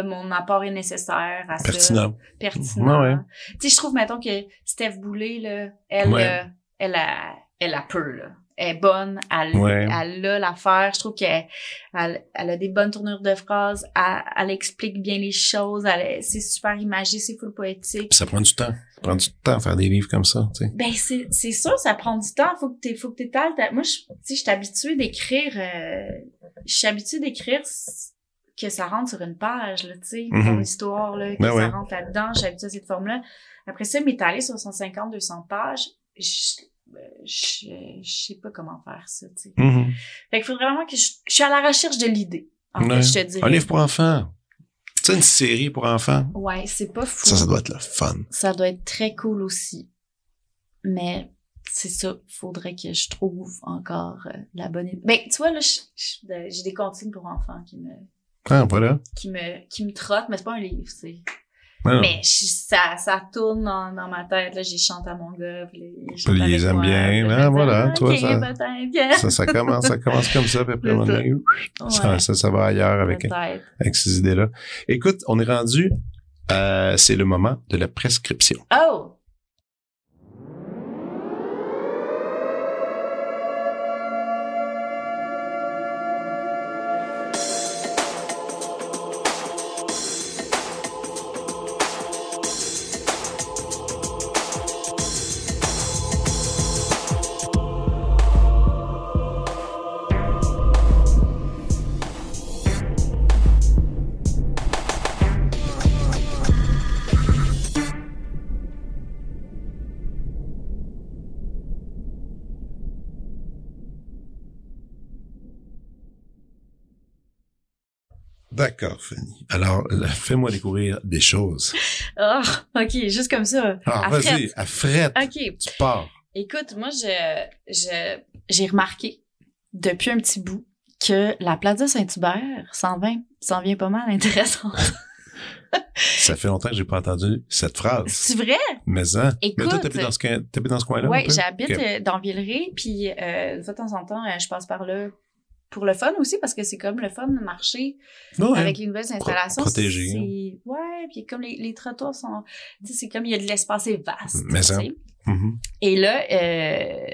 S2: mon apport est nécessaire à ça
S1: Pertinent.
S2: pertinent.
S1: Ouais, ouais.
S2: Tu sais, je trouve, mettons, que Steph Boulay, là, elle,
S1: Ouais.
S2: euh, elle a, elle a peu, là. Elle est bonne, elle,
S1: Ouais.
S2: elle a l'affaire. Je trouve qu'elle elle, elle a des bonnes tournures de phrases, elle, elle explique bien les choses, c'est super imagé, c'est full poétique.
S1: Puis ça prend du temps. Ça prend du temps à faire des livres comme ça, tu sais.
S2: Ben, c'est, c'est sûr, ça prend du temps. Faut que t'aies, faut que t'étales ta- Moi, je, tu sais, je suis habituée d'écrire, euh, je suis habituée d'écrire que ça rentre sur une page, là, tu sais, ton histoire, là, que
S1: Ben
S2: ça
S1: ouais.
S2: rentre là-dedans. Je suis habituée à cette forme-là. Après ça, m'étaler sur 150, 200 pages, je, je, je sais pas comment faire ça, tu sais.
S1: Mhm.
S2: Fait qu'il faut vraiment que je, je suis à la recherche de l'idée. En
S1: Ouais.
S2: fait, je te dirais.
S1: Un livre pour enfants. Tu sais, une série pour enfants.
S2: Ouais, c'est pas fou.
S1: Ça, ça doit être le fun.
S2: ça doit être très cool aussi. Mais c'est ça, faudrait que je trouve encore euh, la bonne idée. Ben, tu vois, là, je- j'ai des comptines pour enfants qui me,
S1: Ah, voilà.
S2: qui me, qui me trottent, mais c'est pas un livre, c'est.
S1: Ouais,
S2: Mais je- ça, ça tourne dans, dans ma tête, là, j'y chante à mon gars, puis
S1: aiment
S2: moi,
S1: bien.
S2: me dis,
S1: voilà, toi, ça-
S2: bien.
S1: ça, ça commence, ça commence comme ça, puis après, on
S2: ça.
S1: est- ça,
S2: Ouais,
S1: ça, ça va ailleurs avec, avec ces idées-là. Écoute, on est rendu, euh, c'est le moment de la prescription.
S2: Oh!
S1: D'accord, Fanny. Alors, là, fais-moi découvrir des choses.
S2: Oh, ok, juste comme ça.
S1: Ah, vas-y, à frette,
S2: Ok,
S1: tu pars.
S2: Écoute, moi, je, je, j'ai remarqué depuis un petit bout que la Plaza Saint-Hubert s'en vient, s'en vient pas mal intéressante.
S1: Ça fait longtemps que j'ai pas entendu cette phrase.
S2: C'est vrai?
S1: Mais. Mais
S2: Écoute.
S1: toi, t'habites dans ce, t'habites dans ce coin-là?
S2: Oui, j'habite euh, dans Villeray, puis euh, de temps en temps, euh, je passe par là pour le fun aussi, parce que c'est comme le fun de marcher
S1: Ouais.
S2: avec les nouvelles installations.
S1: protégé,
S2: c'est- Ouais, puis comme les, les trottoirs sont... Tu sais, c'est comme il y a de l'espace, vaste.
S1: Mais ça. Mhm.
S2: Et là, euh,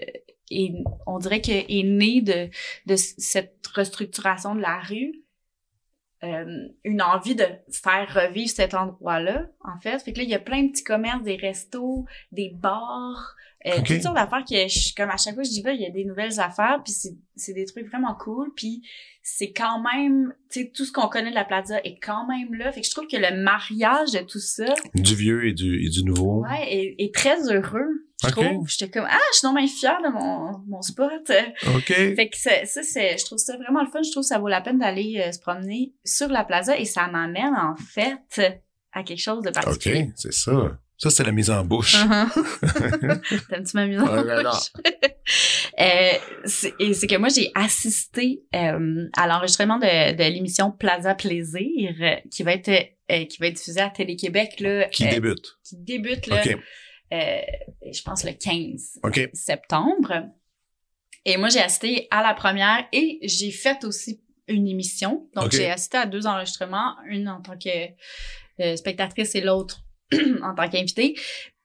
S2: et on dirait que est né de, de cette restructuration de la rue euh, une envie de faire revivre cet endroit-là, en fait. Fait que là, il y a plein de petits commerces, des restos, des bars, euh,
S1: Ok.
S2: toutes sortes d'affaires que je, comme à chaque fois que j'y vais, il y a des nouvelles affaires, puis c'est, c'est des trucs vraiment cool, puis c'est quand même, tu sais, tout ce qu'on connaît de la plaza est quand même là. Fait que je trouve que le mariage de tout ça,
S1: Du vieux et du, et du nouveau.
S2: Ouais, et, et très heureux, je
S1: Ok.
S2: trouve. J'étais comme, ah, je suis bien fière de mon, mon spot.
S1: OK.
S2: Fait que ça, ça, c'est, je trouve ça vraiment le fun. Je trouve que ça vaut la peine d'aller euh, se promener sur la plaza et ça m'amène, en fait, à quelque chose de
S1: OK,
S2: particulier.
S1: c'est ça. Ça, c'est la mise en bouche.
S2: Uh-huh. T'aimes-tu ma mise en
S1: Ouais,
S2: bouche? Euh, c'est- et c'est que moi, j'ai assisté euh, à l'enregistrement de, de l'émission Plaza Plaisir euh, qui va être euh, qui va être diffusée à Télé-Québec là,
S1: Qui
S2: euh,
S1: débute.
S2: qui débute là,
S1: OK.
S2: euh, je pense le 15
S1: OK.
S2: septembre. Et moi, j'ai assisté à la première et j'ai fait aussi une émission. Donc, j'ai assisté à deux enregistrements, une en tant que euh, spectatrice et l'autre en tant qu'invitée.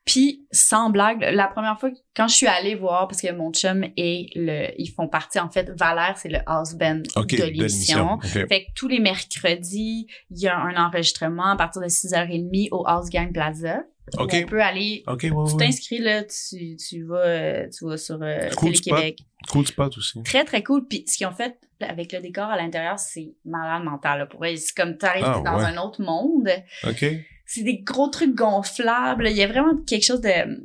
S2: Puis, sans blague, la première fois, quand je suis allée voir, parce que mon chum et le, ils font partie, en fait, Valère, c'est le house band
S1: OK.
S2: de l'émission.
S1: OK.
S2: Fait que tous les mercredis, il y a un enregistrement à partir de 6h30 au House Gang Plaza. où
S1: OK.
S2: On peut aller
S1: ouais,
S2: tu t'inscris là, tu, tu vas euh, tu vas sur euh,
S1: Cool
S2: Télé-Québec.
S1: Cool spot aussi.
S2: Très très cool. Puis ce qu'ils ont fait avec le décor à l'intérieur, c'est malade mental là, pour eux. C'est comme t'arrives
S1: Ah,
S2: dans
S1: ouais.
S2: un autre monde.
S1: OK.
S2: C'est des gros trucs gonflables. Il y a vraiment quelque chose de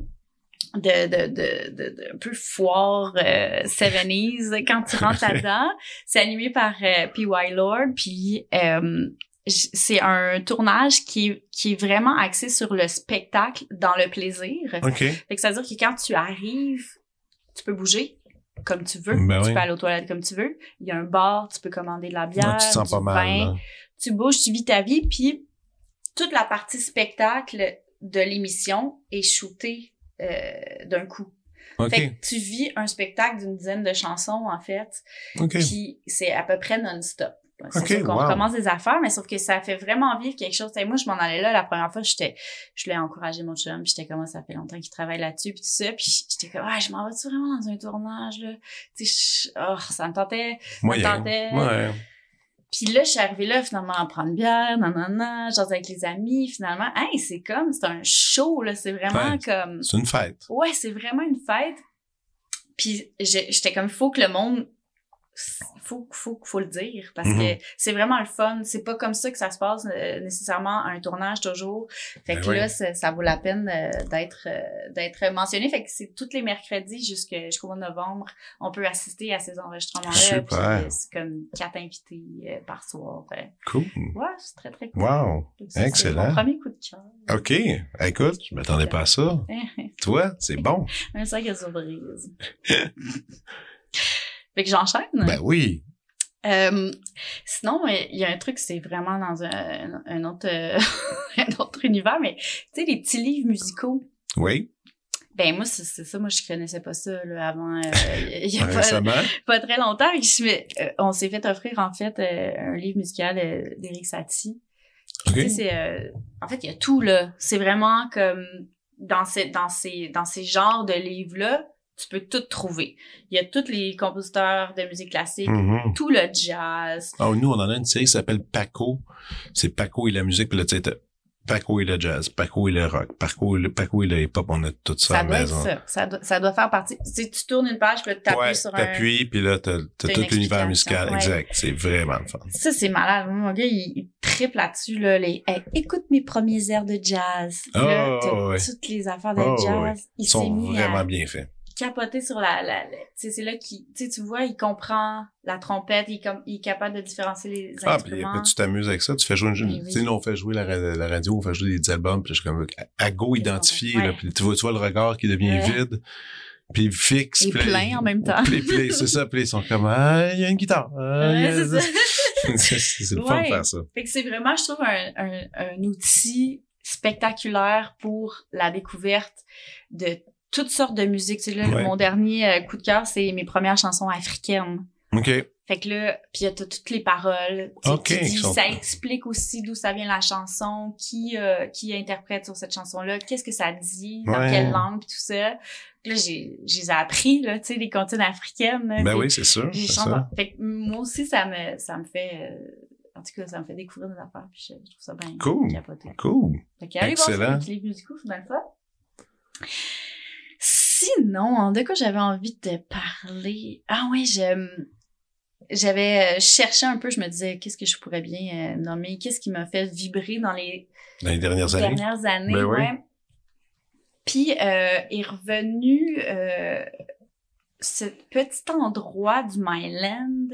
S2: de de de, de, de un peu foire euh, 70s quand tu rentres là-dedans. C'est animé par euh, P.Y. Lord puis euh, c'est un tournage qui est, qui est vraiment axé sur le spectacle dans le plaisir.
S1: OK.
S2: Fait que ça veut dire que quand tu arrives, tu peux bouger comme tu veux.
S1: Ben
S2: tu
S1: oui.
S2: peux aller aux toilettes comme tu veux. Il y a un bar, tu peux commander de la bière,
S1: Ouais, tu te sens
S2: du
S1: pas mal.
S2: vin.
S1: là.
S2: Tu bouges, tu vis ta vie. Puis toute la partie spectacle de l'émission est shootée euh, d'un coup.
S1: OK.
S2: Fait que tu vis un spectacle d'une dizaine de chansons, en fait.
S1: OK.
S2: Puis c'est à peu près non-stop. C'est
S1: Ok,
S2: sûr qu'on
S1: wow.
S2: recommence des affaires, mais sauf que ça fait vraiment vivre quelque chose. T'sais, moi, je m'en allais là la première fois, j'étais, je voulais encourager mon chum, puis j'étais comme, ça fait longtemps qu'il travaille là-dessus, puis tout ça, puis j'étais comme, ah, je m'en vais-tu vraiment dans un tournage, là? Tu oh, ça me tentait.
S1: Moyen.
S2: tentait.
S1: Ouais.
S2: Puis là, je suis arrivée là, finalement, à prendre une bière, nanana, j'ose avec les amis, finalement. Hey, c'est comme, c'est un show, là, c'est vraiment
S1: Ouais.
S2: comme...
S1: C'est une fête.
S2: Ouais, c'est vraiment une fête. Puis j'étais comme, faut que le monde, faut, faut, faut le dire parce
S1: Mhm.
S2: que c'est vraiment le fun. C'est pas comme ça que ça se passe euh, nécessairement à un tournage toujours. Fait
S1: Ben
S2: que
S1: oui.
S2: là, ça, vaut la peine euh, d'être euh, d'être mentionné. Fait que c'est tous les mercredis jusqu'au mois de novembre, on peut assister à ces enregistrements-là. C'est comme quatre invités par soir. Fait-
S1: Cool.
S2: Ouais, c'est très très cool.
S1: Wow.
S2: Ça,
S1: excellent.
S2: Mon premier coup de cœur.
S1: OK. Écoute, je m'attendais pas à ça. Toi, c'est bon.
S2: Un sac à surprise. fait que j'enchaîne.
S1: Ben oui.
S2: Euh, sinon, euh, il y a un truc, c'est vraiment dans un, un autre, euh, un autre univers, mais tu sais, les petits livres musicaux.
S1: Oui.
S2: Ben moi, c'est ça, moi je connaissais pas ça là, avant. euh, Il y a pas, très longtemps. je euh, on s'est fait offrir en fait euh, un livre musical euh, d'Éric Satie.
S1: OK.
S2: Tu sais, c'est, euh, en fait, il y a tout là. C'est vraiment comme dans ces, dans ces, dans ces genres de livres-là, tu peux tout trouver. Il y a tous les compositeurs de musique classique,
S1: Mhm.
S2: tout le jazz.
S1: Oh, nous, on en a une série qui s'appelle Paco. C'est Paco et la musique, puis là, tu Paco et le jazz, Paco et le rock, Paco et le, Paco et le hip-hop, on a tout ça,
S2: Ça
S1: à la maison.
S2: ça. Ça doit, ça doit faire partie. Tu sais, tu tournes une page, puis là, tu t'appuies
S1: ouais,
S2: sur un...
S1: t'appuies, puis là, t'as, t'as tout l'univers musical.
S2: ouais.
S1: Exact. C'est vraiment le fun.
S2: Ça, c'est malade. Mon gars, il, il triple là-dessus, là. Les, Hey, écoute mes premiers airs de jazz. Là,
S1: Oh,
S2: t'as
S1: ouais.
S2: toutes les affaires de
S1: Oh,
S2: jazz.
S1: Ils sont vraiment
S2: à
S1: bien faits.
S2: Capoter sur la... la, la- tu sais, c'est là qu'il... Tu vois, il comprend la trompette. Il, est comme, il est capable de différencier les
S1: Ah, puis
S2: instruments.
S1: après, tu t'amuses avec ça, tu fais jouer une,
S2: Oui,
S1: tu sais, nous, on fait jouer la, ra- la radio, on fait jouer des albums, puis je suis comme, à, go identifié,
S2: Ouais.
S1: là, puis tu vois, tu vois le regard qui devient
S2: Ouais.
S1: vide, puis fixe.
S2: Et
S1: puis
S2: plein en même temps.
S1: Puis, puis c'est ça, puis ils sont comme, ah, il y a une guitare. Ah,
S2: Ouais, c'est ça.
S1: c'est c'est le fun de faire ça.
S2: Fait que c'est vraiment, je trouve, un, un, un outil spectaculaire pour la découverte de toutes sortes de musique. Tu sais, là,
S1: Ouais.
S2: mon dernier euh, coup de cœur, c'est mes premières chansons africaines.
S1: OK.
S2: Fait que là, puis il y a tout- toutes les paroles. Tu dis-
S1: sont-
S2: ça explique aussi d'où ça vient la chanson, qui euh, qui interprète sur cette chanson-là, qu'est-ce que ça dit, dans
S1: Ouais.
S2: quelle langue, puis tout ça. Puis là, j'ai, j'ai appris, là, tu sais, les comptines africaines. là,
S1: Ben oui, c'est sûr. ça.
S2: Fait que moi aussi, ça me, ça me fait, euh, en tout cas, ça me fait découvrir des affaires, puis je, je trouve ça bien
S1: Cool.
S2: capoté.
S1: Cool.
S2: Fait que allez voir
S1: Excellent.
S2: les musicaux, le fun. Sinon, de quoi j'avais envie de parler? Ah je, j'avais euh, cherché un peu, je me disais, qu'est-ce que je pourrais bien euh, nommer? Qu'est-ce qui m'a fait vibrer dans les
S1: Dans les dernières années?
S2: dernières années?
S1: Ben oui.
S2: Puis euh, est revenu euh, ce petit endroit du Myland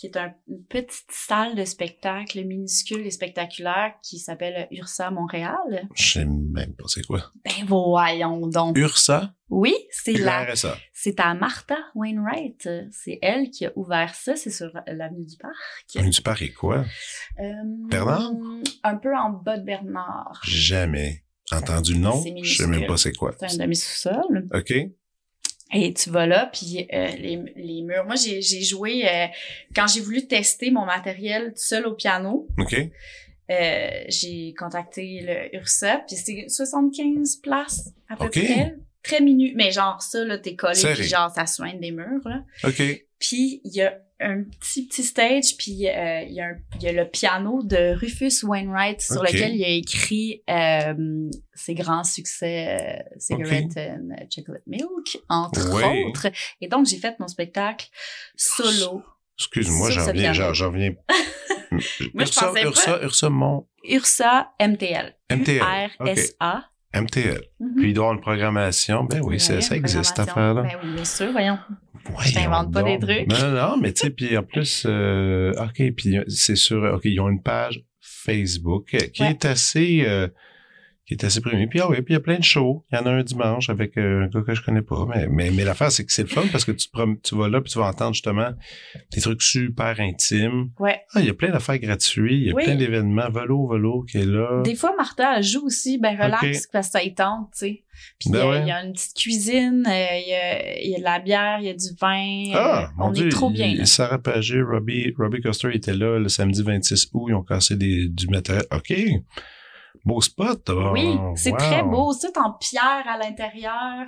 S2: qui est un- une petite salle de spectacle minuscule et spectaculaire qui s'appelle Ursa Montréal.
S1: Je sais même pas c'est quoi.
S2: Ben voyons donc.
S1: Ursa?
S2: Oui, c'est la,
S1: RSA.
S2: c'est à Martha Wainwright. C'est elle qui a ouvert ça. C'est sur l'avenue du Parc.
S1: Tu paries quoi?
S2: Euh,
S1: Bernard?
S2: Un peu en bas de Bernard.
S1: Jamais entendu le nom. Je sais même pas c'est quoi.
S2: C'est un demi-sous-sol.
S1: OK.
S2: Et tu vas là, puis euh, les, les murs. Moi, j'ai, j'ai joué euh, quand j'ai voulu tester mon matériel tout seul au piano.
S1: OK.
S2: euh, j'ai contacté le URSA, puis c'est 75 places à peu près. Très minus, mais genre ça, là, t'es collé, puis genre ça soigne des murs, là.
S1: OK.
S2: Puis il y a un petit petit stage, puis euh, il y, a un- il y a le piano de Rufus Wainwright sur lequel il a écrit euh, ses grands succès euh, Cigarette and Chocolate Milk, entre
S1: Ouais.
S2: autres. Et donc j'ai fait mon spectacle solo.
S1: Excuse-moi, j'en reviens, j'en reviens.
S2: Moi, je
S1: Ursa,
S2: pas-
S1: Ursa, Ursa, mon
S2: Ursa MTL.
S1: MTL.
S2: U-R-S-A.
S1: MTL.
S2: Mhm.
S1: Puis il doit avoir une programmation. Ben oui, ça, ça existe, cette affaire-là.
S2: Ben oui, bien sûr, voyons.
S1: Voyons
S2: t'invente pas des trucs.
S1: Non, non, mais tu sais, puis en plus, euh, OK, puis c'est sûr, OK, ils ont une page Facebook qui
S2: Ouais.
S1: est assez... euh, qui est assez primé. Puis ah oui, puis il y a plein de shows. Il y en a un dimanche avec euh, un gars que je connais pas. Mais, mais, mais l'affaire, c'est que c'est le fun parce que tu, vas là puis tu vas entendre justement des trucs super intimes.
S2: Ouais.
S1: Ah, il y a plein d'affaires gratuites. Il y a
S2: Oui.
S1: plein d'événements. Volo, Volo qui est là.
S2: Des fois, Martha, elle joue aussi, ben relax, parce que ça y tente, tu sais. Puis
S1: Ben
S2: il
S1: ouais.
S2: y a une petite cuisine, euh, il y, a, il y a de la bière, il y a du vin.
S1: Ah,
S2: euh,
S1: mon
S2: on
S1: Dieu.
S2: est trop bien.
S1: il-
S2: là.
S1: Sarah Pagé, Robbie, Robbie Coster était là le samedi 26 août. Ils ont cassé des, du matériel. OK. Beau spot. là.
S2: Oui, c'est
S1: Wow.
S2: très beau. C'est tout en pierre à l'intérieur.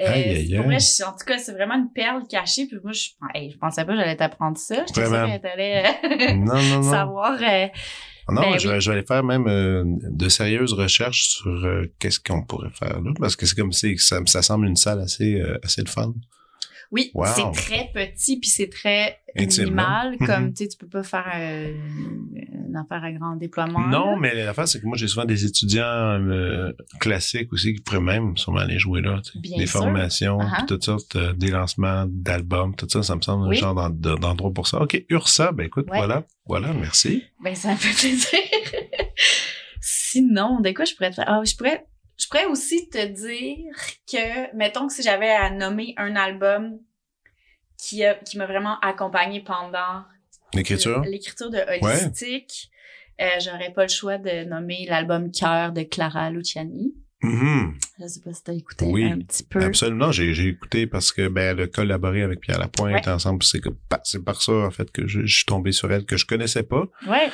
S2: Euh,
S1: Aïe, aïe,
S2: pour vrai,
S1: aïe.
S2: je- en tout cas, c'est vraiment une perle cachée. Puis moi, je, hey, je pensais pas que j'allais t'apprendre ça. Je pensais que t'allais
S1: Non, non, non.
S2: savoir. euh,
S1: Non,
S2: Ben
S1: je,
S2: oui.
S1: vais, je vais aller faire même euh, de sérieuses recherches sur euh, qu'est-ce qu'on pourrait faire là. Parce que c'est comme si ça, ça semble une salle assez, euh, assez de fun.
S2: Oui,
S1: Wow.
S2: c'est très petit puis c'est très minimal.
S1: hein?
S2: Comme
S1: Mhm.
S2: tu sais, tu peux pas faire euh, une affaire à grand déploiement.
S1: Non,
S2: là.
S1: mais l'affaire, c'est que moi, j'ai souvent des étudiants euh, classiques aussi qui pourraient même sûrement aller jouer là.
S2: Bien
S1: des
S2: sûr.
S1: formations, puis toutes sortes, euh, des lancements d'albums, tout ça, ça me semble un genre d'en- de- d'endroit pour ça. OK, Ursa, ben écoute,
S2: Ouais.
S1: voilà, voilà, merci.
S2: Ben, ça me fait plaisir. Sinon, de quoi je pourrais te faire? Ah, je pourrais, je pourrais aussi te dire que, mettons que si j'avais à nommer un album qui a, qui m'a vraiment accompagné pendant
S1: L'écriture?
S2: l'écriture de Holistique, euh, j'aurais pas le choix de nommer l'album Cœur de Clara Luciani.
S1: Mhm.
S2: Je sais pas si t'as écouté
S1: Oui,
S2: un petit peu.
S1: Absolument, j'ai j'ai écouté parce que ben elle a collaboré avec Pierre Lapointe
S2: Ouais.
S1: ensemble. C'est que pa- c'est par ça en fait que je, je suis tombé sur elle que je connaissais pas,
S2: Ouais,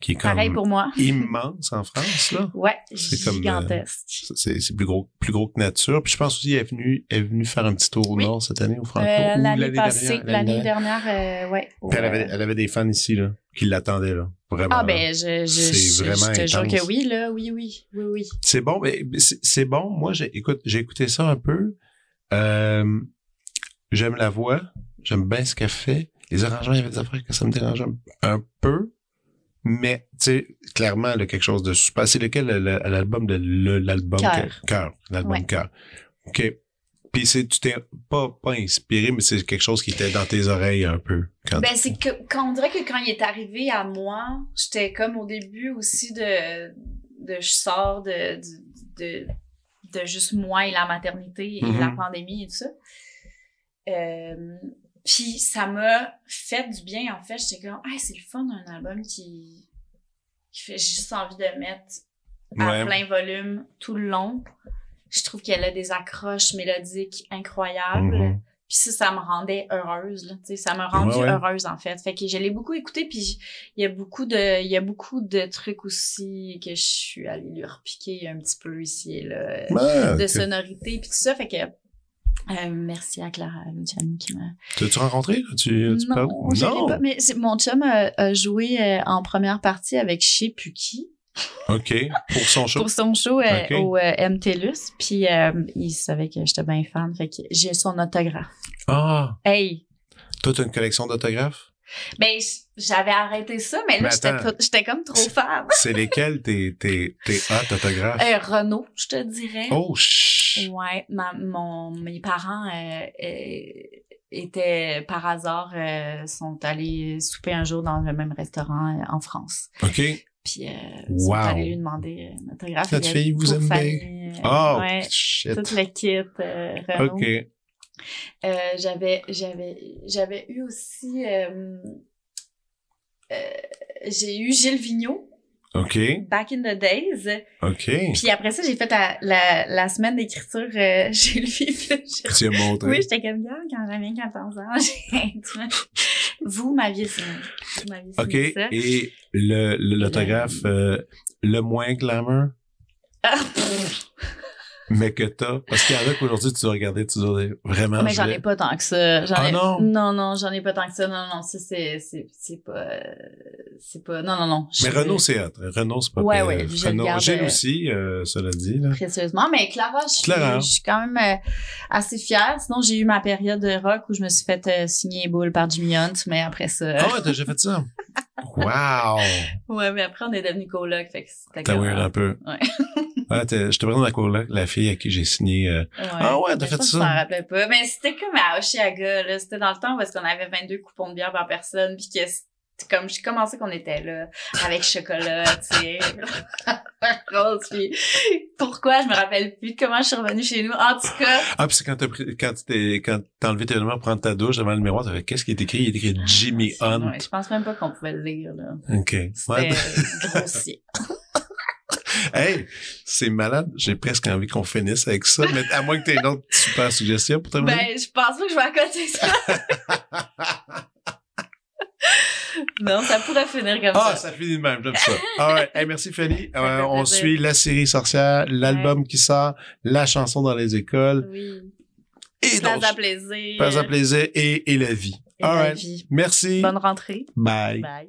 S1: qui est comme
S2: pareil pour moi.
S1: immense en France là.
S2: Ouais,
S1: C'est euh,
S2: gigantesque.
S1: C'est plus gros plus gros que nature. Puis je pense aussi elle est venue elle est venue faire un petit tour au
S2: Oui.
S1: nord cette année au Franco.
S2: Euh, l'année passée, l'année dernière, euh, ouais.
S1: Puis elle avait elle avait des fans ici là qui l'attendaient là. Vraiment.
S2: Ah ben, je, je,
S1: vraiment
S2: je te jure
S1: intense.
S2: que oui, là, oui, oui, oui, oui.
S1: C'est bon, mais c'est bon. Moi, j'ai, écoute, j'ai écouté ça un peu. Euh, j'aime la voix. J'aime bien ce qu'elle fait. Les arrangements, il y avait des affaires que ça me dérangeait un peu. Mais, tu sais, clairement, a quelque chose de super. C'est lequel le- le- l'album de l'album
S2: Cœur.
S1: L'album
S2: Ouais.
S1: Cœur. OK. Puis c'est, tu t'es pas, pas inspiré, mais c'est quelque chose qui était dans tes oreilles un peu. Quand
S2: Ben, c'est que, quand on dirait que quand il est arrivé à moi, j'étais comme au début aussi de, de je sors de, de, de, de juste moi et la maternité et la pandémie et tout ça. Euh, Puis ça m'a fait du bien, en fait. J'étais comme, ah, c'est le fun d'un album qui, qui fait juste envie de mettre à
S1: Ouais.
S2: plein volume tout le long. Je trouve qu'elle a des accroches mélodiques incroyables.
S1: Mhm.
S2: Puis ça, ça me rendait heureuse, là. Tu sais, ça m'a rendu
S1: Ouais, ouais.
S2: heureuse, en fait. Fait que je l'ai beaucoup écouté, puis il y a beaucoup de, il y a beaucoup de trucs aussi que je suis allée lui repiquer un petit peu ici et là, de sonorité, puis tout ça. Fait que, euh, merci à Clara Luciani qui m'a...
S1: T'as-tu rencontré? Tu, tu
S2: non,
S1: parles?
S2: pas, mais mon chum a, a joué euh, en première partie avec je sais plus qui
S1: OK. Pour son show?
S2: pour son show euh, au euh, MTLUS, puis il savait que j'étais bien fan, fait que j'ai son autographe.
S1: Ah!
S2: Hey!
S1: Toi, t'as une collection d'autographes?
S2: Ben, j'avais arrêté ça, mais là, j'étais comme trop fan.
S1: C'est lesquels tes, tes, tes hot autographes?
S2: Euh, Renault, je te dirais.
S1: Oh, chut!
S2: Ouais, ma, mon, mes parents euh, euh, étaient par hasard sont sont allés souper un jour dans le même restaurant euh, en France.
S1: OK.
S2: Puis euh,
S1: Wow.
S2: sont allés lui demander un autographe.
S1: Notre fille vous aime bien.
S2: euh,
S1: Oh,
S2: ouais,
S1: shit.
S2: tout le kit euh, Renault.
S1: OK.
S2: Euh, j'avais j'avais j'avais eu aussi euh, euh, j'ai eu Gilles Vigneault
S1: OK.
S2: back in the days
S1: OK.
S2: puis après ça j'ai fait la, la, la semaine d'écriture chez lui
S1: as montré.
S2: oui j'étais comme gars quand j'avais 14 ans vous m'aviez signé vous m'aviez
S1: OK.
S2: signé ça
S1: Et le, le- l'autographe euh, le moins glamour,
S2: Ah.
S1: Mais que t'as. Parce qu'il y en a qu'aujourd'hui, tu dois regarder, tu dois dire vraiment.
S2: mais
S1: je
S2: j'en ai pas tant que ça. J'en
S1: Ah
S2: ai...
S1: non?
S2: Non, non, j'en ai pas tant que ça. Non, non, ça, c'est, c'est, c'est pas, c'est pas, non, non, non.
S1: Mais Renault, c'est hot. Renault, c'est pas
S2: Ouais, ouais, je
S1: Renault,
S2: garde,
S1: Gilles
S2: euh,
S1: aussi, euh, cela dit, là.
S2: Précieusement, mais Clara, je suis,
S1: Clara.
S2: je suis quand même euh, assez fière. Sinon, j'ai eu ma période de rock où je me suis fait euh, signer les boules par Jimmy Hunt, mais après ça.
S1: Ah ouais, t'as déjà fait ça? Wow!
S2: Ouais, mais après, on est devenus coloc, fait que c'était
S1: T'as un peu.
S2: Ouais.
S1: Ouais, t'es- je te présente la coloc, la fille à qui j'ai signé. euh, Ah ouais, t'as fait
S2: je
S1: ça?
S2: que Je m'en rappelais pas. Mais c'était comme à Oshiaga, là. C'était dans le temps où est-ce qu'on avait 22 coupons de bière par personne, puis que comme, j'ai commencé qu'on était là, avec chocolat, tu sais. Rose, puis pourquoi, je me rappelle plus de comment je suis revenue chez nous. En tout cas,
S1: Ah, puis c'est quand t'as pris, quand t'es, quand t'as enlevé tes vêtements pour prendre ta douche devant le miroir, t'as fait, qu'est-ce qui est écrit? Il est écrit Jimmy Hunt.
S2: ouais, je pense même pas qu'on pouvait le lire, là.
S1: OK.
S2: C'était grossier.
S1: Hey, c'est malade. J'ai presque envie qu'on finisse avec ça, mais à moins que t'aies une autre super suggestion pour terminer.
S2: Ben, je pense pas que je vais accoter ça. non, ça pourrait finir comme
S1: Ah,
S2: ça.
S1: ça finit de même, j'aime ça. All right. Hey, merci Fanny. Euh, on
S2: plaisir.
S1: suit la série Sorcière, l'album qui sort, la chanson dans les écoles
S2: Oui.
S1: et
S2: Place à plaisir.
S1: Pas à plaisir et, et la vie.
S2: Et
S1: All
S2: la
S1: right.
S2: vie.
S1: Merci.
S2: Bonne rentrée.
S1: Bye.
S2: Bye.